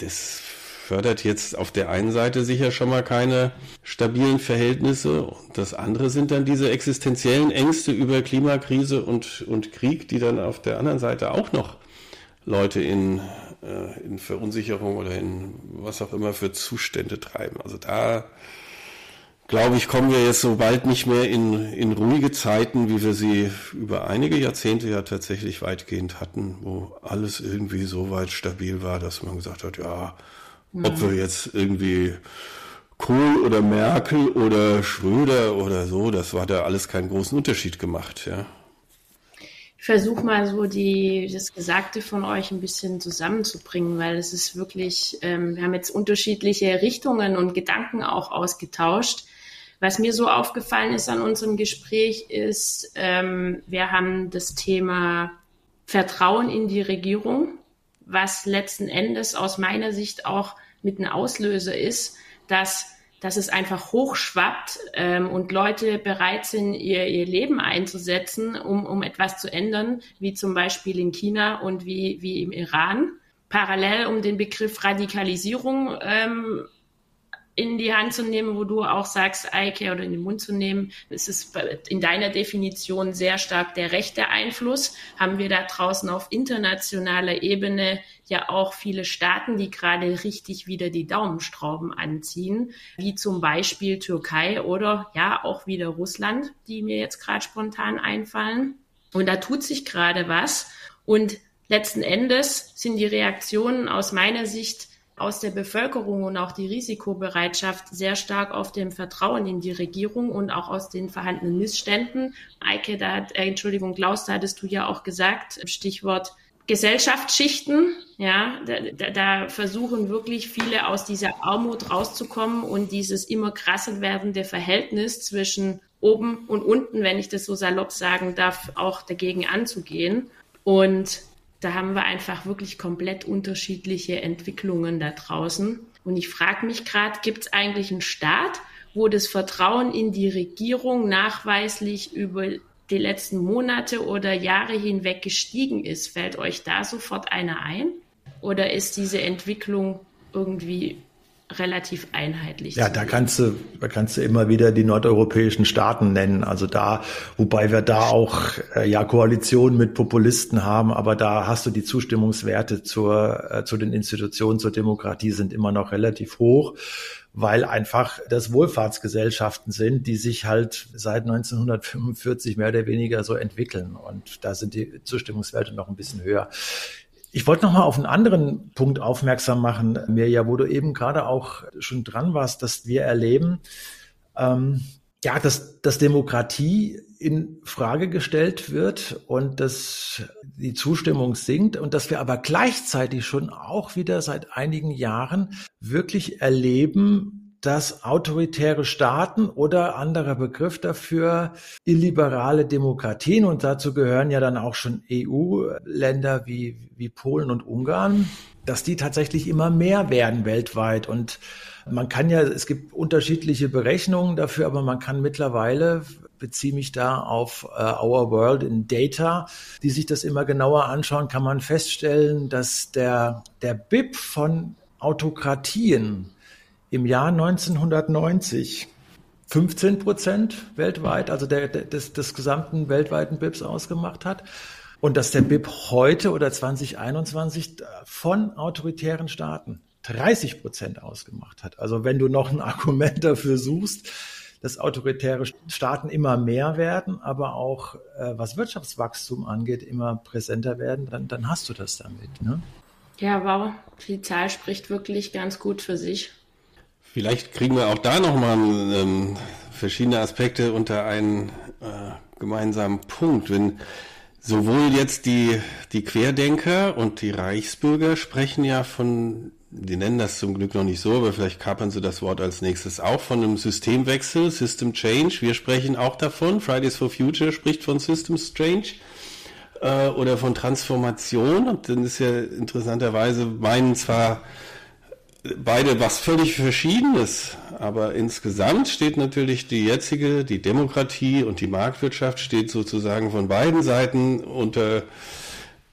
B: das fördert jetzt auf der einen Seite sicher schon mal keine stabilen Verhältnisse und das andere sind dann diese existenziellen Ängste über Klimakrise und, und Krieg, die dann auf der anderen Seite auch noch Leute in, äh, in Verunsicherung oder in was auch immer für Zustände treiben. Also da glaube ich, kommen wir jetzt so bald nicht mehr in, in ruhige Zeiten, wie wir sie über einige Jahrzehnte ja tatsächlich weitgehend hatten, wo alles irgendwie so weit stabil war, dass man gesagt hat, ja, mhm. ob wir jetzt irgendwie Kohl oder Merkel oder Schröder oder so, das war da alles keinen großen Unterschied gemacht, ja.
A: Ich versuche mal so die, das Gesagte von euch ein bisschen zusammenzubringen, weil es ist wirklich, ähm, wir haben jetzt unterschiedliche Richtungen und Gedanken auch ausgetauscht. Was mir so aufgefallen ist an unserem Gespräch ist, ähm, wir haben das Thema Vertrauen in die Regierung, was letzten Endes aus meiner Sicht auch mit einem Auslöser ist, dass dass es einfach hochschwappt ähm, und Leute bereit sind, ihr, ihr Leben einzusetzen, um, um etwas zu ändern, wie zum Beispiel in China und wie, wie im Iran. Parallel um den Begriff Radikalisierung ähm, in die Hand zu nehmen, wo du auch sagst, Eike oder in den Mund zu nehmen, ist in deiner Definition sehr stark der rechte Einfluss. Haben wir da draußen auf internationaler Ebene ja auch viele Staaten, die gerade richtig wieder die Daumenstrauben anziehen, wie zum Beispiel Türkei oder ja auch wieder Russland, die mir jetzt gerade spontan einfallen. Und da tut sich gerade was. Und letzten Endes sind die Reaktionen aus meiner Sicht aus der Bevölkerung und auch die Risikobereitschaft sehr stark auf dem Vertrauen in die Regierung und auch aus den vorhandenen Missständen. Eike, da hat, äh, Entschuldigung, Klaus, da hattest du ja auch gesagt, Stichwort Gesellschaftsschichten, ja, da, da versuchen wirklich viele aus dieser Armut rauszukommen und dieses immer krasser werdende Verhältnis zwischen oben und unten, wenn ich das so salopp sagen darf, auch dagegen anzugehen. Und da haben wir einfach wirklich komplett unterschiedliche Entwicklungen da draußen. Und ich frage mich gerade, gibt es eigentlich einen Staat, wo das Vertrauen in die Regierung nachweislich über die letzten Monate oder Jahre hinweg gestiegen ist? Fällt euch da sofort einer ein? Oder ist diese Entwicklung irgendwie relativ einheitlich.
C: Ja, da kannst du, da kannst du immer wieder die nordeuropäischen Staaten nennen. Also da, wobei wir da auch äh, ja Koalitionen mit Populisten haben, aber da hast du die Zustimmungswerte zur, äh, zu den Institutionen zur Demokratie sind immer noch relativ hoch, weil einfach das Wohlfahrtsgesellschaften sind, die sich halt seit 1945 mehr oder weniger so entwickeln. Und da sind die Zustimmungswerte noch ein bisschen höher. Ich wollte noch mal auf einen anderen Punkt aufmerksam machen, Mirja, wo du eben gerade auch schon dran warst, dass wir erleben, ähm, ja, dass, dass Demokratie in Frage gestellt wird und dass die Zustimmung sinkt und dass wir aber gleichzeitig schon auch wieder seit einigen Jahren wirklich erleben, dass autoritäre Staaten oder anderer Begriff dafür illiberale Demokratien. Und dazu gehören ja dann auch schon EU-Länder wie, wie Polen und Ungarn, dass die tatsächlich immer mehr werden weltweit. Und man kann ja, es gibt unterschiedliche Berechnungen dafür, aber man kann mittlerweile beziehe mich da auf uh, Our World in Data, die sich das immer genauer anschauen, kann man feststellen, dass der, der BIP von Autokratien im Jahr 1990 15 Prozent weltweit, also der, der, des, des gesamten weltweiten BIPs ausgemacht hat. Und dass der BIP heute oder 2021 von autoritären Staaten 30 Prozent ausgemacht hat. Also wenn du noch ein Argument dafür suchst, dass autoritäre Staaten immer mehr werden, aber auch äh, was Wirtschaftswachstum angeht, immer präsenter werden, dann, dann hast du das damit. Ne?
A: Ja, wow, die Zahl spricht wirklich ganz gut für sich.
B: Vielleicht kriegen wir auch da nochmal ähm, verschiedene Aspekte unter einen äh, gemeinsamen Punkt. Wenn sowohl jetzt die, die Querdenker und die Reichsbürger sprechen ja von, die nennen das zum Glück noch nicht so, aber vielleicht kapern sie das Wort als nächstes auch, von einem Systemwechsel, System Change. Wir sprechen auch davon. Fridays for Future spricht von Systems Change äh, oder von Transformation. Und dann ist ja interessanterweise meinen zwar beide was völlig Verschiedenes. Aber insgesamt steht natürlich die jetzige, die Demokratie und die Marktwirtschaft steht sozusagen von beiden Seiten unter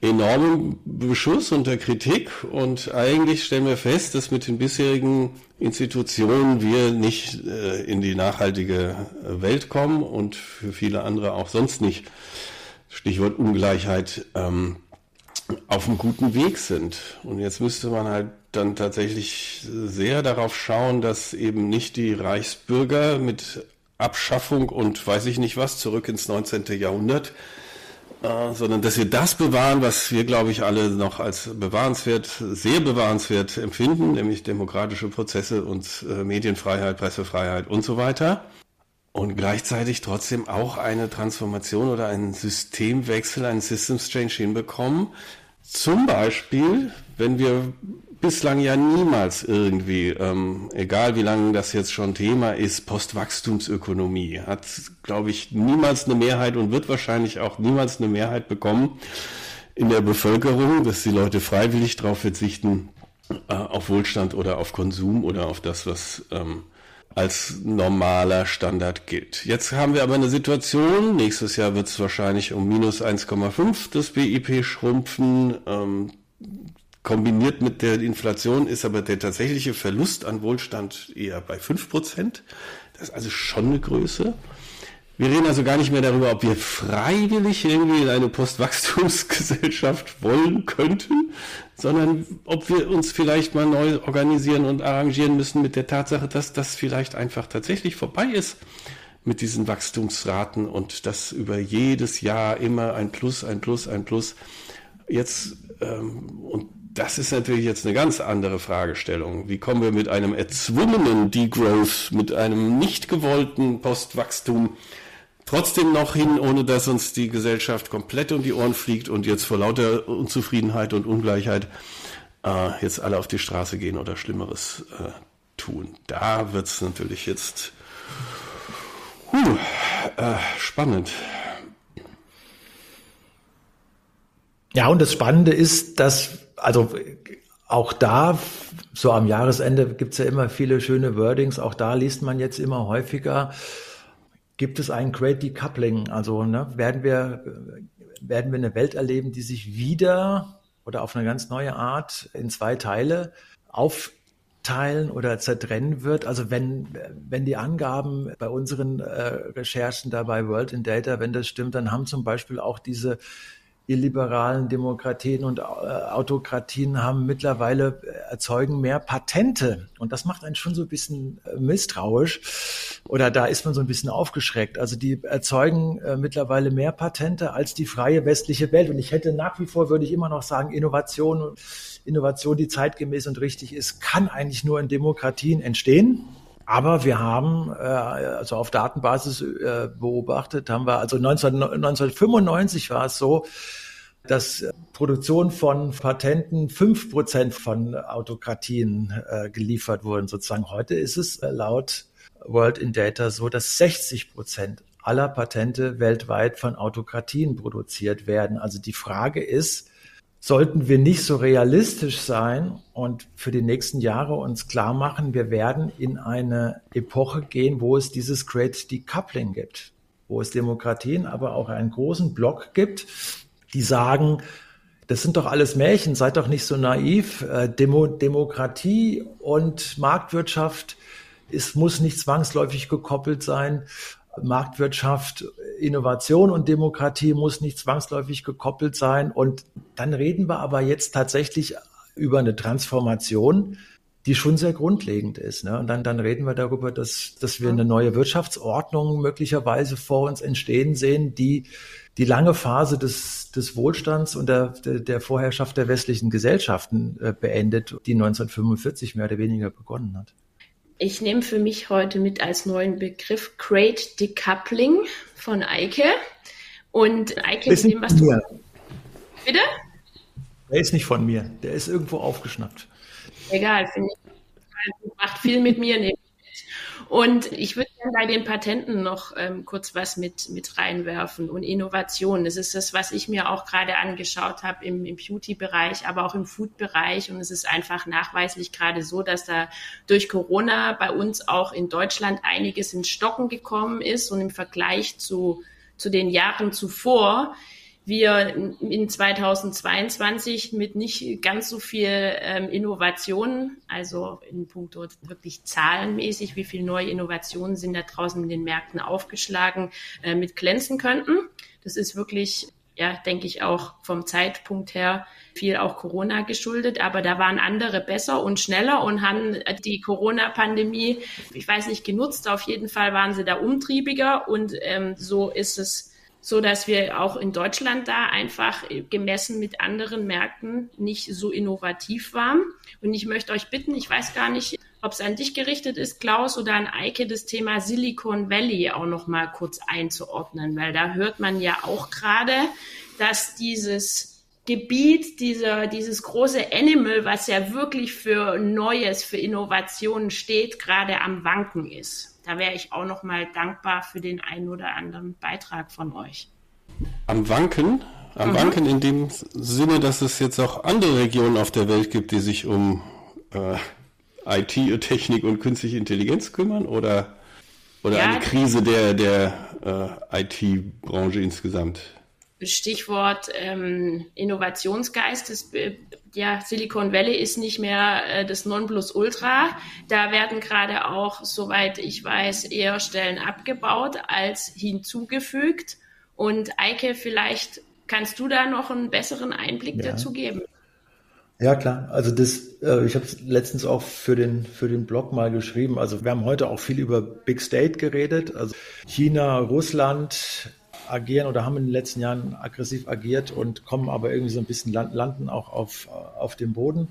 B: enormem Beschuss, unter Kritik. Und eigentlich stellen wir fest, dass mit den bisherigen Institutionen wir nicht äh, in die nachhaltige Welt kommen und für viele andere auch sonst nicht. Stichwort Ungleichheit. Ähm, auf einem guten Weg sind. Und jetzt müsste man halt dann tatsächlich sehr darauf schauen, dass eben nicht die Reichsbürger mit Abschaffung und weiß ich nicht was zurück ins 19. Jahrhundert, äh, sondern dass wir das bewahren, was wir, glaube ich, alle noch als bewahrenswert, sehr bewahrenswert empfinden, nämlich demokratische Prozesse und äh, Medienfreiheit, Pressefreiheit und so weiter. Und gleichzeitig trotzdem auch eine Transformation oder einen Systemwechsel, einen Systems Change hinbekommen. Zum Beispiel, wenn wir bislang ja niemals irgendwie, ähm, egal wie lange das jetzt schon Thema ist, Postwachstumsökonomie hat, glaube ich, niemals eine Mehrheit und wird wahrscheinlich auch niemals eine Mehrheit bekommen in der Bevölkerung, dass die Leute freiwillig darauf verzichten, äh, auf Wohlstand oder auf Konsum oder auf das, was ähm, als normaler Standard gilt. Jetzt haben wir aber eine Situation, nächstes Jahr wird es wahrscheinlich um minus 1,5 das BIP schrumpfen. Ähm, Kombiniert mit der Inflation ist aber der tatsächliche Verlust an Wohlstand eher bei 5 Prozent. Das ist also schon eine Größe. Wir reden also gar nicht mehr darüber, ob wir freiwillig irgendwie in eine Postwachstumsgesellschaft wollen könnten, sondern ob wir uns vielleicht mal neu organisieren und arrangieren müssen mit der Tatsache, dass das vielleicht einfach tatsächlich vorbei ist mit diesen Wachstumsraten und dass über jedes Jahr immer ein Plus, ein Plus, ein Plus. Jetzt ähm, und das ist natürlich jetzt eine ganz andere Fragestellung. Wie kommen wir mit einem erzwungenen Degrowth, mit einem nicht gewollten Postwachstum trotzdem noch hin, ohne dass uns die Gesellschaft komplett um die Ohren fliegt und jetzt vor lauter Unzufriedenheit und Ungleichheit äh, jetzt alle auf die Straße gehen oder Schlimmeres äh, tun. Da wird es natürlich jetzt huh, äh, spannend.
C: Ja, und das Spannende ist, dass also auch da, so am Jahresende gibt's ja immer viele schöne Wordings, auch da liest man jetzt immer häufiger, gibt es ein Great Decoupling. Also ne, werden, wir, werden wir eine Welt erleben, die sich wieder oder auf eine ganz neue Art in zwei Teile aufteilen oder zertrennen wird. Also wenn, wenn die Angaben bei unseren äh, Recherchen da bei World in Data, wenn das stimmt, dann haben zum Beispiel auch diese illiberalen Demokratien und äh, Autokratien haben mittlerweile äh, erzeugen mehr Patente. Und das macht einen schon so ein bisschen äh, misstrauisch. Oder da ist man so ein bisschen aufgeschreckt. Also die erzeugen mittlerweile mehr Patente als die freie westliche Welt. Und ich hätte nach wie vor, würde ich immer noch sagen, Innovation, Innovation, die zeitgemäß und richtig ist, kann eigentlich nur in Demokratien entstehen. Aber wir haben, äh, also auf Datenbasis äh, beobachtet, haben wir, also 19, 1995 war es so, dass Produktion von Patenten fünf Prozent von Autokratien äh, geliefert wurden. Sozusagen heute ist es äh, laut World in Data so, dass 60 Prozent aller Patente weltweit von Autokratien produziert werden. Also die Frage ist, sollten wir nicht so realistisch sein und für die nächsten Jahre uns klar machen, wir werden in eine Epoche gehen, wo es dieses Great Decoupling gibt, wo es Demokratien, aber auch einen großen Block gibt, die sagen, das sind doch alles Märchen, seid doch nicht so naiv. Äh, Demo Demokratie und Marktwirtschaft, es muss nicht zwangsläufig gekoppelt sein. Marktwirtschaft, Innovation und Demokratie muss nicht zwangsläufig gekoppelt sein. Und dann reden wir aber jetzt tatsächlich über eine Transformation, die schon sehr grundlegend ist. Ne? Und dann, dann reden wir darüber, dass, dass wir eine neue Wirtschaftsordnung möglicherweise vor uns entstehen sehen, die die lange Phase des, des Wohlstands und der, der Vorherrschaft der westlichen Gesellschaften äh, beendet, die 1945 mehr oder weniger begonnen hat.
A: Ich nehme für mich heute mit als neuen Begriff Great Decoupling von Eike. Und Eike,
C: mit dem, was du.
A: Bitte?
C: Der ist nicht von mir. Der ist irgendwo aufgeschnappt.
A: Egal, finde ich. Macht viel mit mir, nehme und ich würde bei den Patenten noch ähm, kurz was mit, mit reinwerfen und Innovation. Das ist das, was ich mir auch gerade angeschaut habe im, im Beauty-Bereich, aber auch im Food-Bereich. Und es ist einfach nachweislich gerade so, dass da durch Corona bei uns auch in Deutschland einiges ins Stocken gekommen ist und im Vergleich zu, zu den Jahren zuvor wir in 2022 mit nicht ganz so viel ähm, Innovationen, also in puncto wirklich zahlenmäßig, wie viele neue Innovationen sind da draußen in den Märkten aufgeschlagen, äh, mit glänzen könnten. Das ist wirklich, ja, denke ich auch vom Zeitpunkt her viel auch Corona geschuldet, aber da waren andere besser und schneller und haben die Corona-Pandemie, ich weiß nicht, genutzt. Auf jeden Fall waren sie da umtriebiger und ähm, so ist es so dass wir auch in Deutschland da einfach gemessen mit anderen Märkten nicht so innovativ waren. Und ich möchte euch bitten, ich weiß gar nicht, ob es an dich gerichtet ist, Klaus, oder an Eike, das Thema Silicon Valley auch noch mal kurz einzuordnen, weil da hört man ja auch gerade, dass dieses Gebiet, dieser, dieses große Animal, was ja wirklich für Neues, für Innovationen steht, gerade am Wanken ist da wäre ich auch noch mal dankbar für den einen oder anderen Beitrag von euch.
B: Am Wanken? Am mhm. Wanken in dem Sinne, dass es jetzt auch andere Regionen auf der Welt gibt, die sich um äh, IT, Technik und künstliche Intelligenz kümmern oder, oder ja, eine Krise der, der äh, IT-Branche insgesamt?
A: Stichwort ähm, Innovationsgeist. Das, äh, ja, Silicon Valley ist nicht mehr äh, das Nonplusultra. Da werden gerade auch, soweit ich weiß, eher Stellen abgebaut als hinzugefügt. Und Eike, vielleicht kannst du da noch einen besseren Einblick ja. dazu geben.
C: Ja, klar. Also das, äh, ich habe es letztens auch für den, für den Blog mal geschrieben. Also wir haben heute auch viel über Big State geredet. Also China, Russland, agieren oder haben in den letzten Jahren aggressiv agiert und kommen aber irgendwie so ein bisschen landen auch auf, auf dem Boden.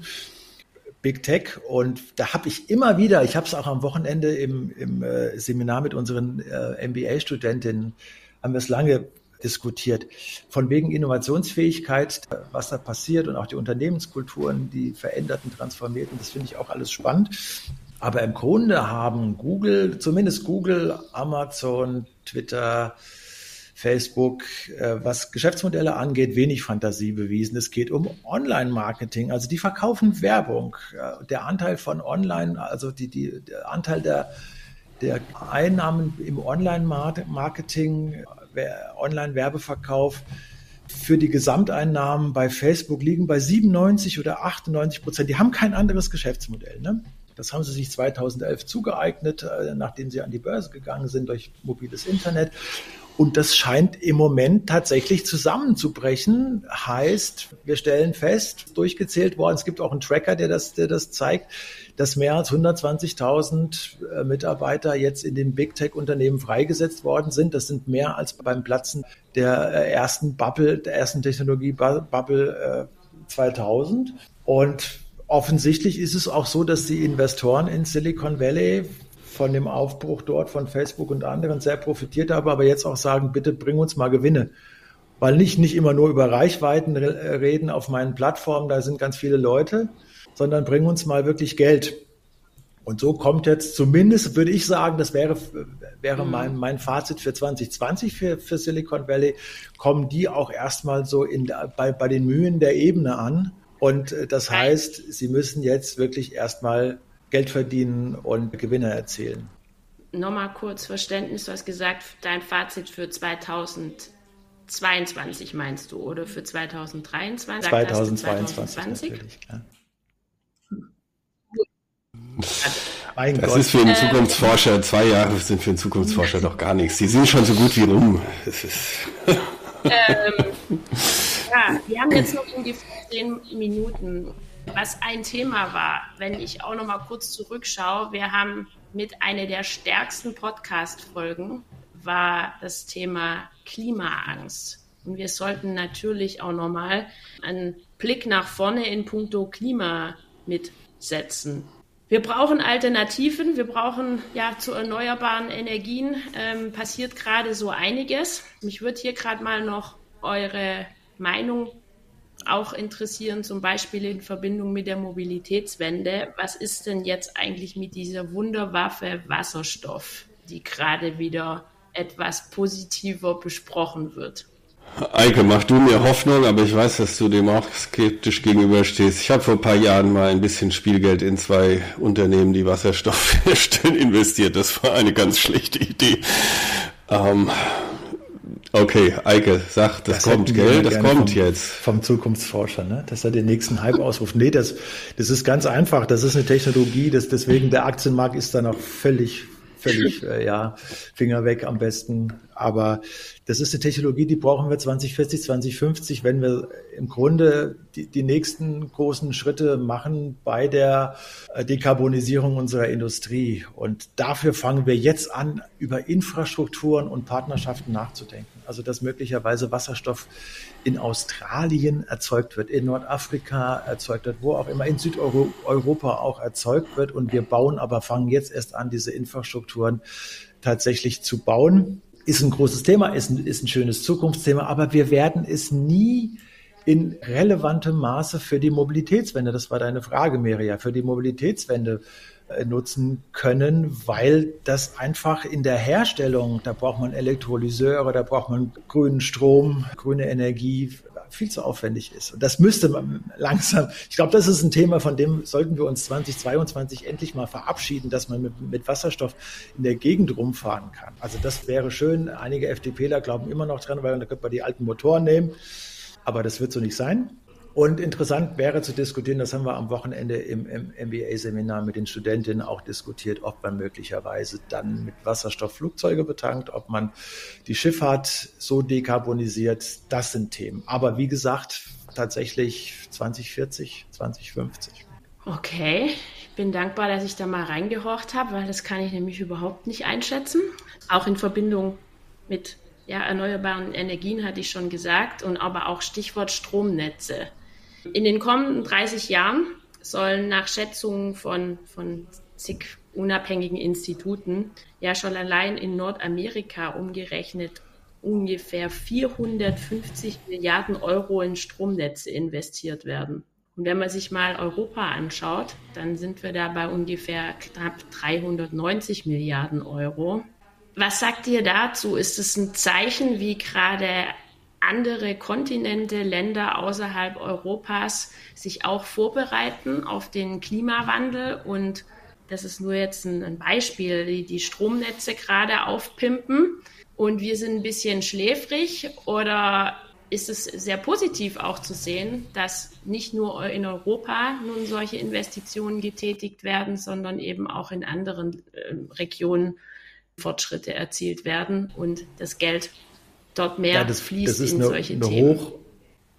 C: Big Tech und da habe ich immer wieder, ich habe es auch am Wochenende im, im äh, Seminar mit unseren äh, MBA-Studentinnen, haben wir es lange diskutiert. Von wegen Innovationsfähigkeit, was da passiert und auch die Unternehmenskulturen, die veränderten, transformierten, das finde ich auch alles spannend. Aber im Grunde haben Google, zumindest Google, Amazon, Twitter, Facebook, äh, was Geschäftsmodelle angeht, wenig Fantasie bewiesen. Es geht um Online-Marketing. Also die verkaufen Werbung. Der Anteil von Online, also die, die, der Anteil der, der Einnahmen im Online-Marketing, Online-Werbeverkauf, für die Gesamteinnahmen bei Facebook liegen bei 97 oder 98 Prozent. Die haben kein anderes Geschäftsmodell. Ne? Das haben sie sich 2011 zugeeignet, äh, nachdem sie an die Börse gegangen sind durch mobiles Internet. Und das scheint im Moment tatsächlich zusammenzubrechen. Heißt, wir stellen fest, durchgezählt worden, es gibt auch einen Tracker, der das, der das zeigt, dass mehr als 120.000 äh, Mitarbeiter jetzt in den Big Tech Unternehmen freigesetzt worden sind. Das sind mehr als beim Platzen der äh, ersten Bubble, der ersten Technologie-Bubble 2000. Und offensichtlich ist es auch so, dass die Investoren in Silicon Valley von dem Aufbruch dort von Facebook und anderen sehr profitiert habe, aber jetzt auch sagen, bitte bring uns mal Gewinne. Weil nicht, nicht immer nur über Reichweiten reden auf meinen Plattformen, da sind ganz viele Leute, sondern bring uns mal wirklich Geld. Und so kommt jetzt zumindest, würde ich sagen, das wäre, wäre mhm. mein, mein Fazit für 2020 für, für Silicon Valley, kommen die auch erstmal so in, bei, bei den Mühen der Ebene an. Und äh, das heißt, sie müssen jetzt wirklich erstmal Geld verdienen und Gewinne erzielen.
A: Nochmal kurz Verständnis, du hast gesagt, dein Fazit für 2022 meinst du oder für 2023?
C: 2022. 2020?
B: Mein das Gott. ist für einen Zukunftsforscher, zwei Jahre sind für einen Zukunftsforscher doch gar nichts. Die sind schon so gut wie rum.
A: ähm, ja, wir haben jetzt noch um die 15 Minuten was ein Thema war, wenn ich auch noch mal kurz zurückschaue, wir haben mit einer der stärksten Podcast-Folgen war das Thema Klimaangst. Und wir sollten natürlich auch noch mal einen Blick nach vorne in puncto Klima mitsetzen. Wir brauchen Alternativen, wir brauchen ja zu erneuerbaren Energien ähm, passiert gerade so einiges. Mich würde hier gerade mal noch eure Meinung auch interessieren, zum Beispiel in Verbindung mit der Mobilitätswende. Was ist denn jetzt eigentlich mit dieser Wunderwaffe Wasserstoff, die gerade wieder etwas positiver besprochen wird?
B: Eike, mach du mir Hoffnung, aber ich weiß, dass du dem auch skeptisch gegenüberstehst. Ich habe vor ein paar Jahren mal ein bisschen Spielgeld in zwei Unternehmen, die Wasserstoff [LAUGHS] herstellen, investiert. Das war eine ganz schlechte Idee. Ähm, Okay, Eike, sag, das, das kommt, gell? Das kommt
C: vom,
B: jetzt.
C: Vom Zukunftsforscher, ne? Dass er den nächsten Hype ausruft. Nee, das, das ist ganz einfach. Das ist eine Technologie, das, deswegen der Aktienmarkt ist da noch völlig, völlig, [LAUGHS] äh, ja, Finger weg am besten. Aber das ist eine Technologie, die brauchen wir 2040, 2050, wenn wir im Grunde die, die nächsten großen Schritte machen bei der äh, Dekarbonisierung unserer Industrie. Und dafür fangen wir jetzt an, über Infrastrukturen und Partnerschaften nachzudenken. Also dass möglicherweise Wasserstoff in Australien erzeugt wird, in Nordafrika erzeugt wird, wo auch immer, in Südeuropa auch erzeugt wird. Und wir bauen aber, fangen jetzt erst an, diese Infrastrukturen tatsächlich zu bauen ist ein großes Thema, ist ein, ist ein schönes Zukunftsthema, aber wir werden es nie in relevantem Maße für die Mobilitätswende, das war deine Frage, Meria, für die Mobilitätswende nutzen können, weil das einfach in der Herstellung, da braucht man Elektrolyseure, da braucht man grünen Strom, grüne Energie, viel zu aufwendig ist. Und das müsste man langsam, ich glaube, das ist ein Thema, von dem sollten wir uns 2022 endlich mal verabschieden, dass man mit, mit Wasserstoff in der Gegend rumfahren kann. Also das wäre schön. Einige FDPler glauben immer noch dran, weil da könnte man die alten Motoren nehmen. Aber das wird so nicht sein. Und interessant wäre zu diskutieren, das haben wir am Wochenende im, im MBA-Seminar mit den Studentinnen auch diskutiert, ob man möglicherweise dann mit Wasserstoff Flugzeuge betankt, ob man die Schifffahrt so dekarbonisiert. Das sind Themen. Aber wie gesagt, tatsächlich 2040, 2050.
A: Okay, ich bin dankbar, dass ich da mal reingehorcht habe, weil das kann ich nämlich überhaupt nicht einschätzen. Auch in Verbindung mit ja, erneuerbaren Energien hatte ich schon gesagt und aber auch Stichwort Stromnetze. In den kommenden 30 Jahren sollen nach Schätzungen von, von zig unabhängigen Instituten ja schon allein in Nordamerika umgerechnet ungefähr 450 Milliarden Euro in Stromnetze investiert werden. Und wenn man sich mal Europa anschaut, dann sind wir da bei ungefähr knapp 390 Milliarden Euro. Was sagt ihr dazu? Ist es ein Zeichen, wie gerade andere Kontinente, Länder außerhalb Europas sich auch vorbereiten auf den Klimawandel. Und das ist nur jetzt ein, Beispiel, die, die Stromnetze gerade aufpimpen. Und wir sind ein bisschen schläfrig oder ist es sehr positiv auch zu sehen, dass nicht nur in Europa nun solche Investitionen getätigt werden, sondern eben auch in anderen äh, Regionen Fortschritte erzielt werden und das Geld dort mehr
C: ja, das,
A: fließt
C: das ist
A: in
C: eine,
A: solche
C: eine
A: Themen.
C: hoch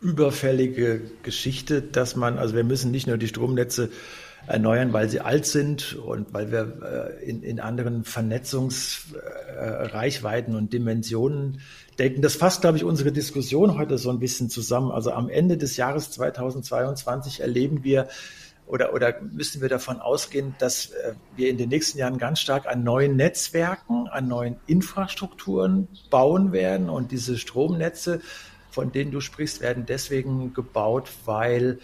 C: überfällige Geschichte, dass man, also wir müssen nicht nur die Stromnetze erneuern, weil sie alt sind und weil wir äh, in, in anderen Vernetzungsreichweiten und Dimensionen denken. Das fasst, glaube ich, unsere Diskussion heute so ein bisschen zusammen. Also am Ende des Jahres 2022 erleben wir oder, oder müssen wir davon ausgehen, dass äh, wir in den nächsten Jahren ganz stark an neuen Netzwerken, an neuen Infrastrukturen bauen werden. Und diese Stromnetze, von denen du sprichst, werden deswegen gebaut, weil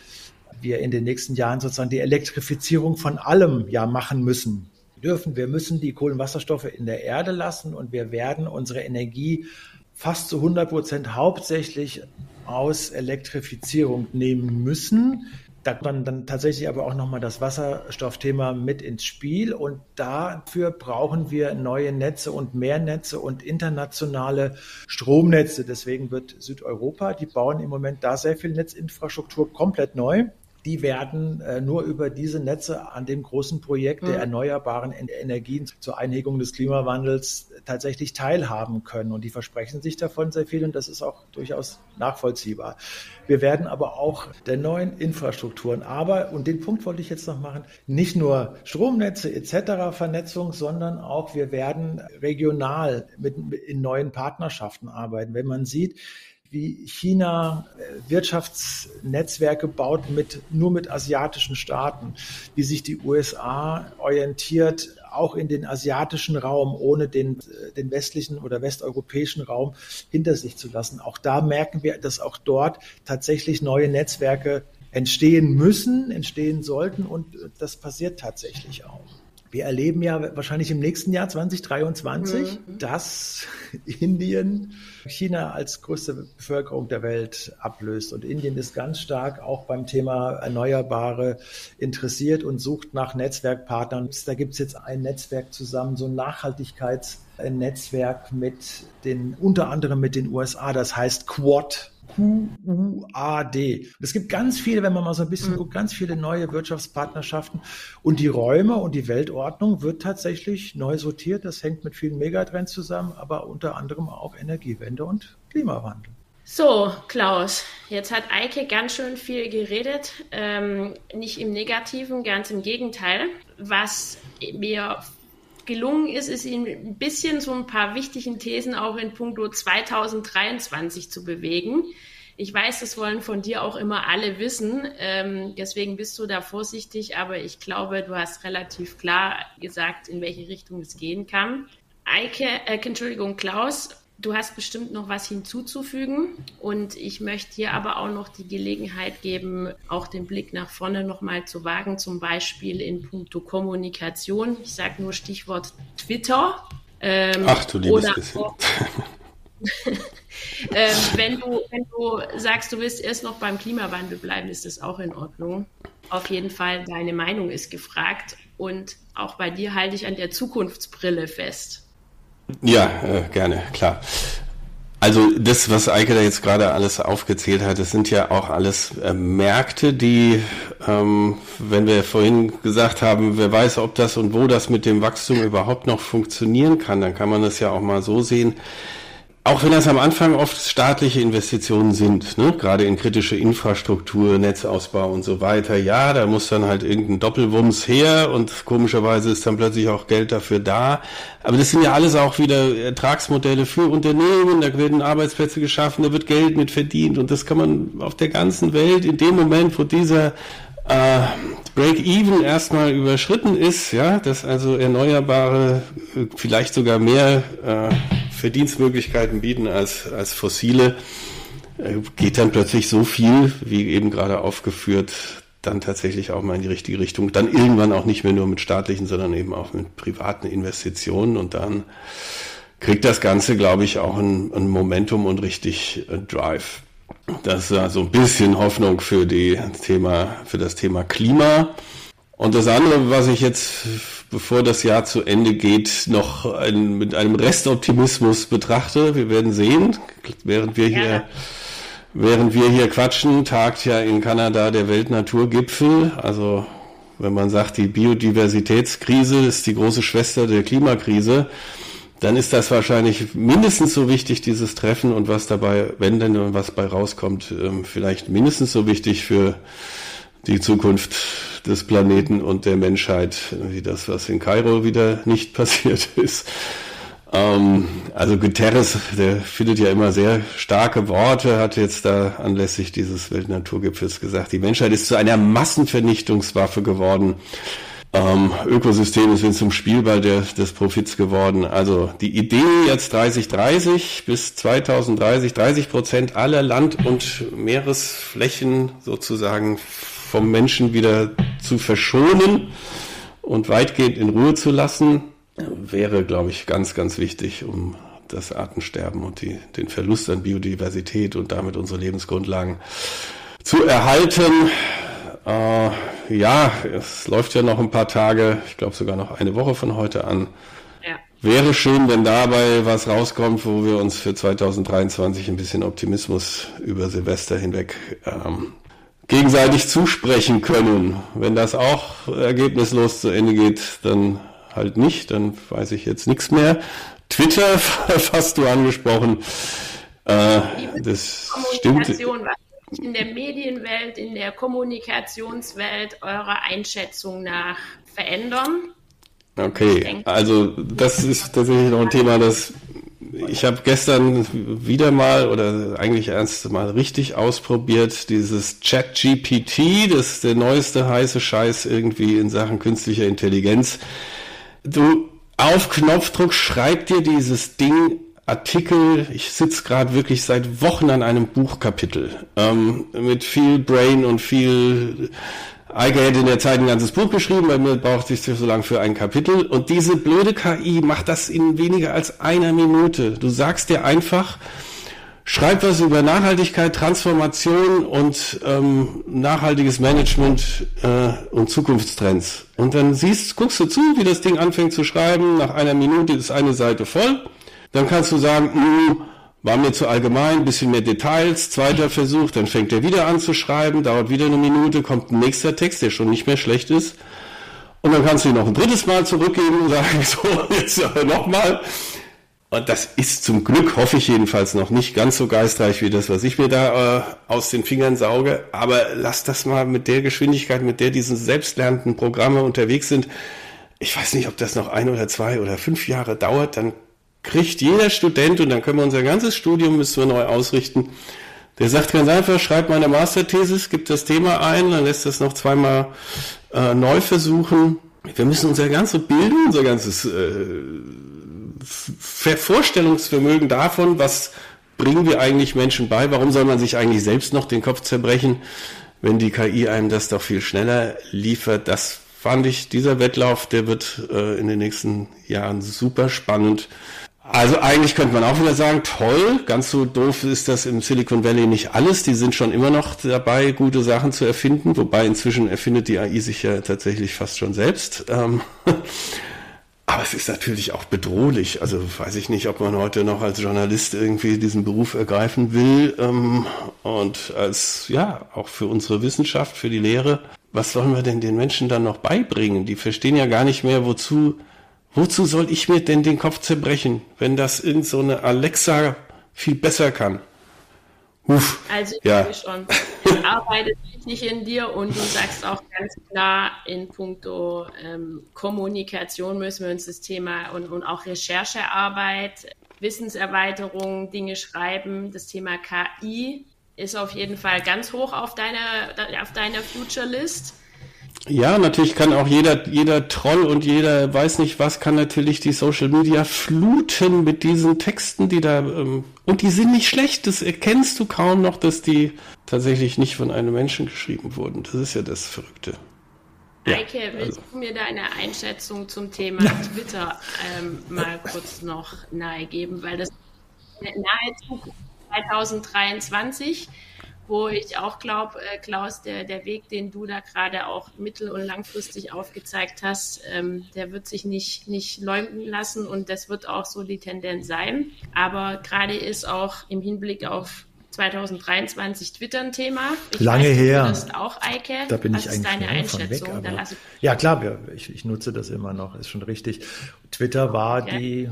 C: wir in den nächsten Jahren sozusagen die Elektrifizierung von allem ja machen müssen. Dürfen, wir müssen die Kohlenwasserstoffe in der Erde lassen und wir werden unsere Energie fast zu 100 Prozent hauptsächlich aus Elektrifizierung nehmen müssen. Da kommt dann tatsächlich aber auch nochmal das Wasserstoffthema mit ins Spiel und dafür brauchen wir neue Netze und mehr Netze und internationale Stromnetze. Deswegen wird Südeuropa, die bauen im Moment da sehr viel Netzinfrastruktur komplett neu die werden äh, nur über diese Netze an dem großen Projekt der mhm. erneuerbaren Energien zur Einhegung des Klimawandels tatsächlich teilhaben können. Und die versprechen sich davon sehr viel und das ist auch durchaus nachvollziehbar. Wir werden aber auch der neuen Infrastrukturen, aber, und den Punkt wollte ich jetzt noch machen, nicht nur Stromnetze etc. Vernetzung, sondern auch wir werden regional mit, in neuen Partnerschaften arbeiten. Wenn man sieht, wie China äh, Wirtschaftsnetzwerke baut mit, nur mit asiatischen Staaten, wie sich die USA orientiert, auch in den asiatischen Raum, ohne den, äh, den westlichen oder westeuropäischen Raum hinter sich zu lassen. Auch da merken wir, dass auch dort tatsächlich neue Netzwerke entstehen müssen, entstehen sollten und äh, das passiert tatsächlich auch. Wir erleben ja wahrscheinlich im nächsten Jahr 2023, mhm. dass [LAUGHS] Indien China als größte Bevölkerung der Welt ablöst. Und Indien ist ganz stark auch beim Thema Erneuerbare interessiert und sucht nach Netzwerkpartnern. Da gibt es jetzt ein Netzwerk zusammen, so ein Nachhaltigkeitsnetzwerk mit den, unter anderem mit den USA, das heißt Quad. QUAD. Es gibt ganz viele, wenn man mal so ein bisschen mhm. guckt, ganz viele neue Wirtschaftspartnerschaften. Und die Räume und die Weltordnung wird tatsächlich neu sortiert. Das hängt mit vielen Megatrends zusammen, aber unter anderem auch Energiewende und Klimawandel.
A: So, Klaus, jetzt hat Eike ganz schön viel geredet. Ähm, nicht im Negativen, ganz im Gegenteil. Was mir gelungen ist, ist ihn ein bisschen so ein paar wichtigen Thesen auch in puncto 2023 zu bewegen. Ich weiß, das wollen von dir auch immer alle wissen. Ähm, deswegen bist du da vorsichtig, aber ich glaube, du hast relativ klar gesagt, in welche Richtung es gehen kann. Eike, äh, Entschuldigung, Klaus, Du hast bestimmt noch was hinzuzufügen und ich möchte dir aber auch noch die Gelegenheit geben, auch den Blick nach vorne nochmal zu wagen, zum Beispiel in puncto Kommunikation. Ich sage nur Stichwort Twitter.
B: Ähm, Ach du liebes bisschen. [LAUGHS]
A: ähm, wenn, du, wenn du sagst, du willst erst noch beim Klimawandel bleiben, ist das auch in Ordnung. Auf jeden Fall, deine Meinung ist gefragt und auch bei dir halte ich an der Zukunftsbrille fest.
B: Ja, äh, gerne, klar. Also das, was Eike da jetzt gerade alles aufgezählt hat, das sind ja auch alles äh, Märkte, die, ähm, wenn wir vorhin gesagt haben, wer weiß, ob das und wo das mit dem Wachstum überhaupt noch funktionieren kann, dann kann man das ja auch mal so sehen auch wenn das am Anfang oft staatliche Investitionen sind, ne? gerade in kritische Infrastruktur, Netzausbau und so weiter, ja, da muss dann halt irgendein Doppelwumms her und komischerweise ist dann plötzlich auch Geld dafür da. Aber das sind ja alles auch wieder Ertragsmodelle für Unternehmen, da werden Arbeitsplätze geschaffen, da wird Geld mit verdient und das kann man auf der ganzen Welt in dem Moment, wo dieser äh, Break-Even erstmal überschritten ist, ja, dass also Erneuerbare äh, vielleicht sogar mehr äh, Verdienstmöglichkeiten bieten als, als fossile, äh, geht dann plötzlich so viel, wie eben gerade aufgeführt, dann tatsächlich auch mal in die richtige Richtung. Dann irgendwann auch nicht mehr nur mit staatlichen, sondern eben auch mit privaten Investitionen und dann kriegt das Ganze, glaube ich, auch ein, ein Momentum und richtig äh, Drive. Das ist so ein bisschen Hoffnung für die Thema, für das Thema Klima. Und das andere, was ich jetzt, bevor das Jahr zu Ende geht, noch ein, mit einem Restoptimismus betrachte, wir werden sehen, während wir hier, ja. während wir hier quatschen, tagt ja in Kanada der Weltnaturgipfel. Also, wenn man sagt, die Biodiversitätskrise ist die große Schwester der Klimakrise, dann ist das wahrscheinlich mindestens so wichtig, dieses Treffen und was dabei, wenn denn was bei rauskommt, ähm, vielleicht mindestens so wichtig für die Zukunft des Planeten und der Menschheit, wie das, was in Kairo wieder nicht [LAUGHS] passiert ist. Ähm, also Guterres, der findet ja immer sehr starke Worte, hat jetzt da anlässlich dieses Weltnaturgipfels gesagt, die Menschheit ist zu einer Massenvernichtungswaffe geworden. Ähm, Ökosysteme sind zum Spielball der, des Profits geworden. Also die Idee jetzt 3030 bis 2030, 30 Prozent aller Land- und Meeresflächen sozusagen vom Menschen wieder zu verschonen und weitgehend in Ruhe zu lassen, wäre, glaube ich, ganz, ganz wichtig, um das Artensterben und die, den Verlust an Biodiversität und damit unsere Lebensgrundlagen zu erhalten. Äh, ja, es läuft ja noch ein paar Tage, ich glaube sogar noch eine Woche von heute an. Ja. Wäre schön, wenn dabei was rauskommt, wo wir uns für 2023 ein bisschen Optimismus über Silvester hinweg ähm, gegenseitig zusprechen können. Wenn das auch ergebnislos zu Ende geht, dann halt nicht, dann weiß ich jetzt nichts mehr. Twitter [LAUGHS] hast du angesprochen. Äh, das stimmt.
A: In der Medienwelt, in der Kommunikationswelt eurer Einschätzung nach verändern?
B: Okay, also das ist tatsächlich noch ein Thema, das ich habe gestern wieder mal oder eigentlich erst mal richtig ausprobiert, dieses Chat-GPT, das ist der neueste heiße Scheiß irgendwie in Sachen künstlicher Intelligenz. Du auf Knopfdruck schreib dir dieses Ding Artikel, ich sitze gerade wirklich seit Wochen an einem Buchkapitel ähm, mit viel Brain und viel Eiger hätte in der Zeit ein ganzes Buch geschrieben, weil mir braucht sich so lange für ein Kapitel. Und diese blöde KI macht das in weniger als einer Minute. Du sagst dir einfach, schreib was über Nachhaltigkeit, Transformation und ähm, nachhaltiges Management äh, und Zukunftstrends. Und dann siehst, guckst du zu, wie das Ding anfängt zu schreiben. Nach einer Minute ist eine Seite voll. Dann kannst du sagen, mh, mm, war mir zu allgemein, bisschen mehr Details, zweiter Versuch, dann fängt er wieder an zu schreiben, dauert wieder eine Minute, kommt ein nächster Text, der schon nicht mehr schlecht ist. Und dann kannst du ihn noch ein drittes Mal zurückgeben und sagen, [LAUGHS] so, jetzt nochmal. Und das ist zum Glück, hoffe ich jedenfalls, noch nicht ganz so geistreich wie das, was ich mir da äh, aus den Fingern sauge. Aber lass das mal mit der Geschwindigkeit, mit der diese selbstlernenden Programme unterwegs sind. Ich weiß nicht, ob das noch ein oder zwei oder fünf Jahre dauert, dann kriegt jeder Student, und dann können wir unser ganzes Studium müssen wir neu ausrichten, der sagt ganz einfach, schreibt meine Masterthesis, gibt das Thema ein, dann lässt das noch zweimal äh, neu versuchen. Wir müssen unser ganzes Bilden, unser ganzes äh, Vorstellungsvermögen davon, was bringen wir eigentlich Menschen bei, warum soll man sich eigentlich selbst noch den Kopf zerbrechen, wenn die KI einem das doch viel schneller liefert, das fand ich, dieser Wettlauf, der wird äh, in den nächsten Jahren super spannend. Also eigentlich könnte man auch wieder sagen, toll, ganz so doof ist das im Silicon Valley nicht alles. Die sind schon immer noch dabei, gute Sachen zu erfinden, wobei inzwischen erfindet die AI sich ja tatsächlich fast schon selbst. Ähm, [LAUGHS] aber es ist natürlich auch bedrohlich. Also weiß ich nicht, ob man heute noch als Journalist irgendwie diesen Beruf ergreifen will ähm, und als ja auch für unsere Wissenschaft, für die Lehre. Was sollen wir denn den Menschen dann noch beibringen? Die verstehen ja gar nicht mehr, wozu Wozu soll ich mir denn den Kopf zerbrechen, wenn das in so eine Alexa viel besser kann?
A: Uff, also ich ja. schon. Es arbeitet nicht in dir und du sagst auch ganz klar, in puncto ähm, Kommunikation müssen wir uns das Thema und, und auch Recherchearbeit, Wissenserweiterung, Dinge schreiben, das Thema KI ist auf jeden Fall ganz hoch auf deiner, auf deiner Future List.
B: Ja, natürlich kann auch jeder, jeder Troll und jeder weiß nicht was, kann natürlich die Social Media fluten mit diesen Texten, die da, ähm, und die sind nicht schlecht, das erkennst du kaum noch, dass die tatsächlich nicht von einem Menschen geschrieben wurden. Das ist ja das Verrückte.
A: Ja, Eike, willst also. du mir deine Einschätzung zum Thema Twitter ähm, mal kurz noch nahegeben? Weil das nahezu 2023 wo ich auch glaube, äh, Klaus, der, der Weg, den du da gerade auch mittel- und langfristig aufgezeigt hast, ähm, der wird sich nicht, nicht leumden lassen und das wird auch so die Tendenz sein. Aber gerade ist auch im Hinblick auf 2023 Twitter ein Thema.
C: Ich Lange weiß, her.
A: Das auch, Eike.
C: Da bin Was ich eigentlich deine Einschätzung? Weg, ja, klar, ich, ich, nutze das immer noch, ist schon richtig. Twitter war ja. die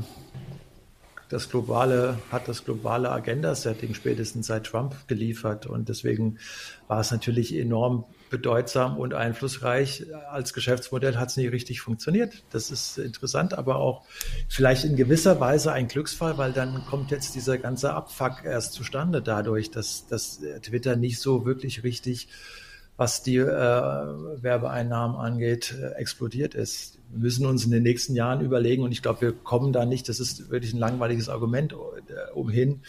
C: das globale, hat das globale Agenda-Setting spätestens seit Trump geliefert. Und deswegen war es natürlich enorm bedeutsam und einflussreich. Als Geschäftsmodell hat es nicht richtig funktioniert. Das ist interessant, aber auch vielleicht in gewisser Weise ein Glücksfall, weil dann kommt jetzt dieser ganze Abfuck erst zustande dadurch, dass, dass Twitter nicht so wirklich richtig was die äh, Werbeeinnahmen angeht, äh, explodiert ist. Müssen uns in den nächsten Jahren überlegen, und ich glaube, wir kommen da nicht, das ist wirklich ein langweiliges Argument, äh, umhin,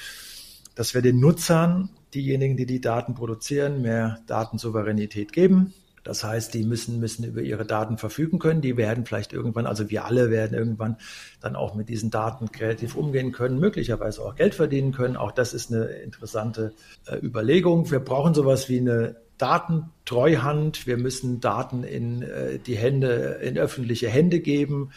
C: dass wir den Nutzern, diejenigen, die die Daten produzieren, mehr Datensouveränität geben. Das heißt, die müssen, müssen über ihre Daten verfügen können. Die werden vielleicht irgendwann, also wir alle werden irgendwann dann auch mit diesen Daten kreativ umgehen können, möglicherweise auch Geld verdienen können. Auch das ist eine interessante äh, Überlegung. Wir brauchen sowas wie eine Datentreuhand. Wir müssen Daten in äh, die Hände, in öffentliche Hände geben.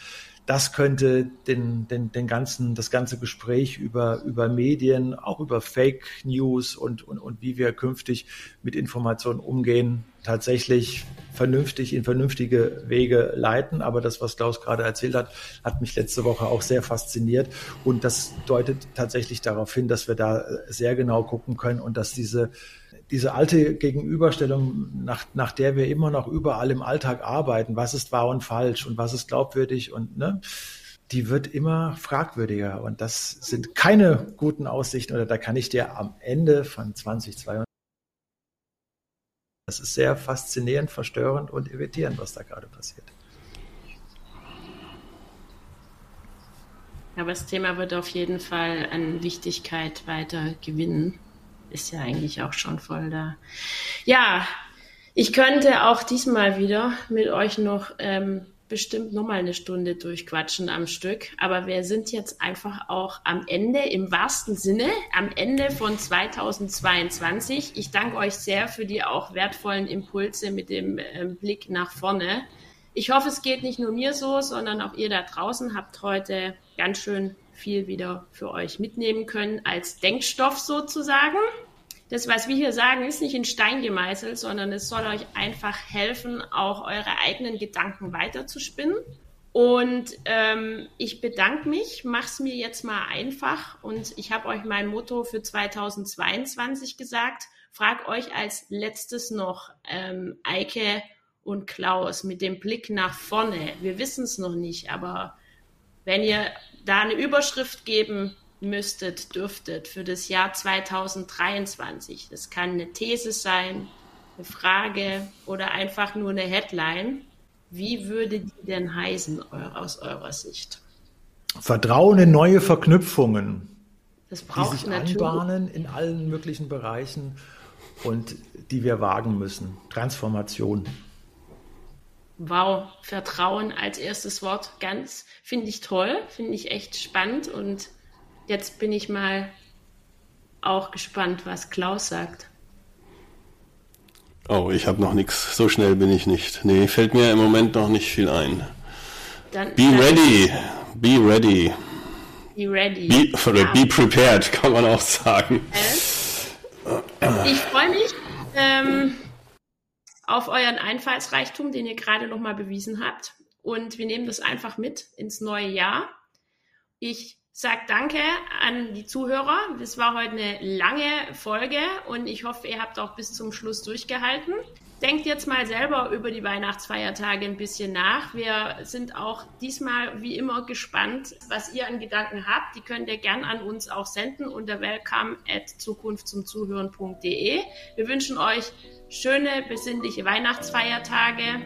C: Das könnte den, den, den ganzen, das ganze Gespräch über, über Medien, auch über Fake News und, und, und wie wir künftig mit Informationen umgehen, tatsächlich vernünftig in vernünftige Wege leiten. Aber das, was Klaus gerade erzählt hat, hat mich letzte Woche auch sehr fasziniert. Und das deutet tatsächlich darauf hin, dass wir da sehr genau gucken können und dass diese diese alte Gegenüberstellung, nach, nach der wir immer noch überall im Alltag arbeiten, was ist wahr und falsch und was ist glaubwürdig und ne, die wird immer fragwürdiger. Und das sind keine guten Aussichten oder da kann ich dir am Ende von 2022 das ist sehr faszinierend, verstörend und irritierend, was da gerade passiert.
A: Aber das Thema wird auf jeden Fall an Wichtigkeit weiter gewinnen ist ja eigentlich auch schon voll da. Ja, ich könnte auch diesmal wieder mit euch noch ähm, bestimmt nochmal eine Stunde durchquatschen am Stück. Aber wir sind jetzt einfach auch am Ende, im wahrsten Sinne, am Ende von 2022. Ich danke euch sehr für die auch wertvollen Impulse mit dem ähm, Blick nach vorne. Ich hoffe, es geht nicht nur mir so, sondern auch ihr da draußen habt heute ganz schön viel wieder für euch mitnehmen können als Denkstoff sozusagen. Das, was wir hier sagen, ist nicht in Stein gemeißelt, sondern es soll euch einfach helfen, auch eure eigenen Gedanken weiterzuspinnen. Und ähm, ich bedanke mich, mach's mir jetzt mal einfach und ich habe euch mein Motto für 2022 gesagt. Frag euch als letztes noch ähm, Eike und Klaus mit dem Blick nach vorne. Wir wissen es noch nicht, aber wenn ihr da eine Überschrift geben müsstet, dürftet für das Jahr 2023. Das kann eine These sein, eine Frage oder einfach nur eine Headline. Wie würde die denn heißen aus eurer Sicht?
C: Vertrauen in neue Verknüpfungen,
A: das braucht
C: die sich natürlich. anbahnen in allen möglichen Bereichen und die wir wagen müssen. Transformation.
A: Wow, Vertrauen als erstes Wort, ganz finde ich toll, finde ich echt spannend und jetzt bin ich mal auch gespannt, was Klaus sagt.
B: Oh, ich habe noch nichts. So schnell bin ich nicht. Nee, fällt mir im Moment noch nicht viel ein. Dann, be dann ready. Be ready.
A: Be ready.
B: Be, oder ja. be prepared, [LAUGHS] kann man auch sagen.
A: Ich freue mich. Ähm, auf euren Einfallsreichtum, den ihr gerade nochmal bewiesen habt. Und wir nehmen das einfach mit ins neue Jahr. Ich sage danke an die Zuhörer. Das war heute eine lange Folge und ich hoffe, ihr habt auch bis zum Schluss durchgehalten. Denkt jetzt mal selber über die Weihnachtsfeiertage ein bisschen nach. Wir sind auch diesmal wie immer gespannt, was ihr an Gedanken habt. Die könnt ihr gern an uns auch senden unter welcome at zukunftzumzuhören.de. Wir wünschen euch schöne, besinnliche Weihnachtsfeiertage.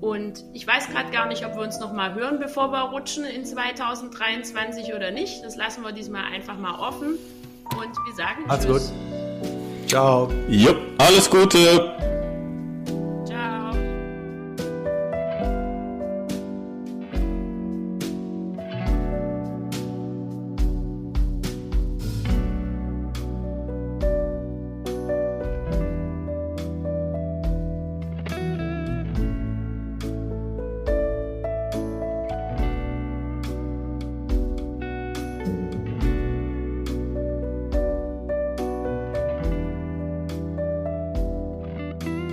A: Und ich weiß gerade gar nicht, ob wir uns noch mal hören, bevor wir rutschen in 2023 oder nicht. Das lassen wir diesmal einfach mal offen. Und wir sagen
C: Alles
A: Tschüss.
C: gut. Ciao.
B: Jupp, alles Gute.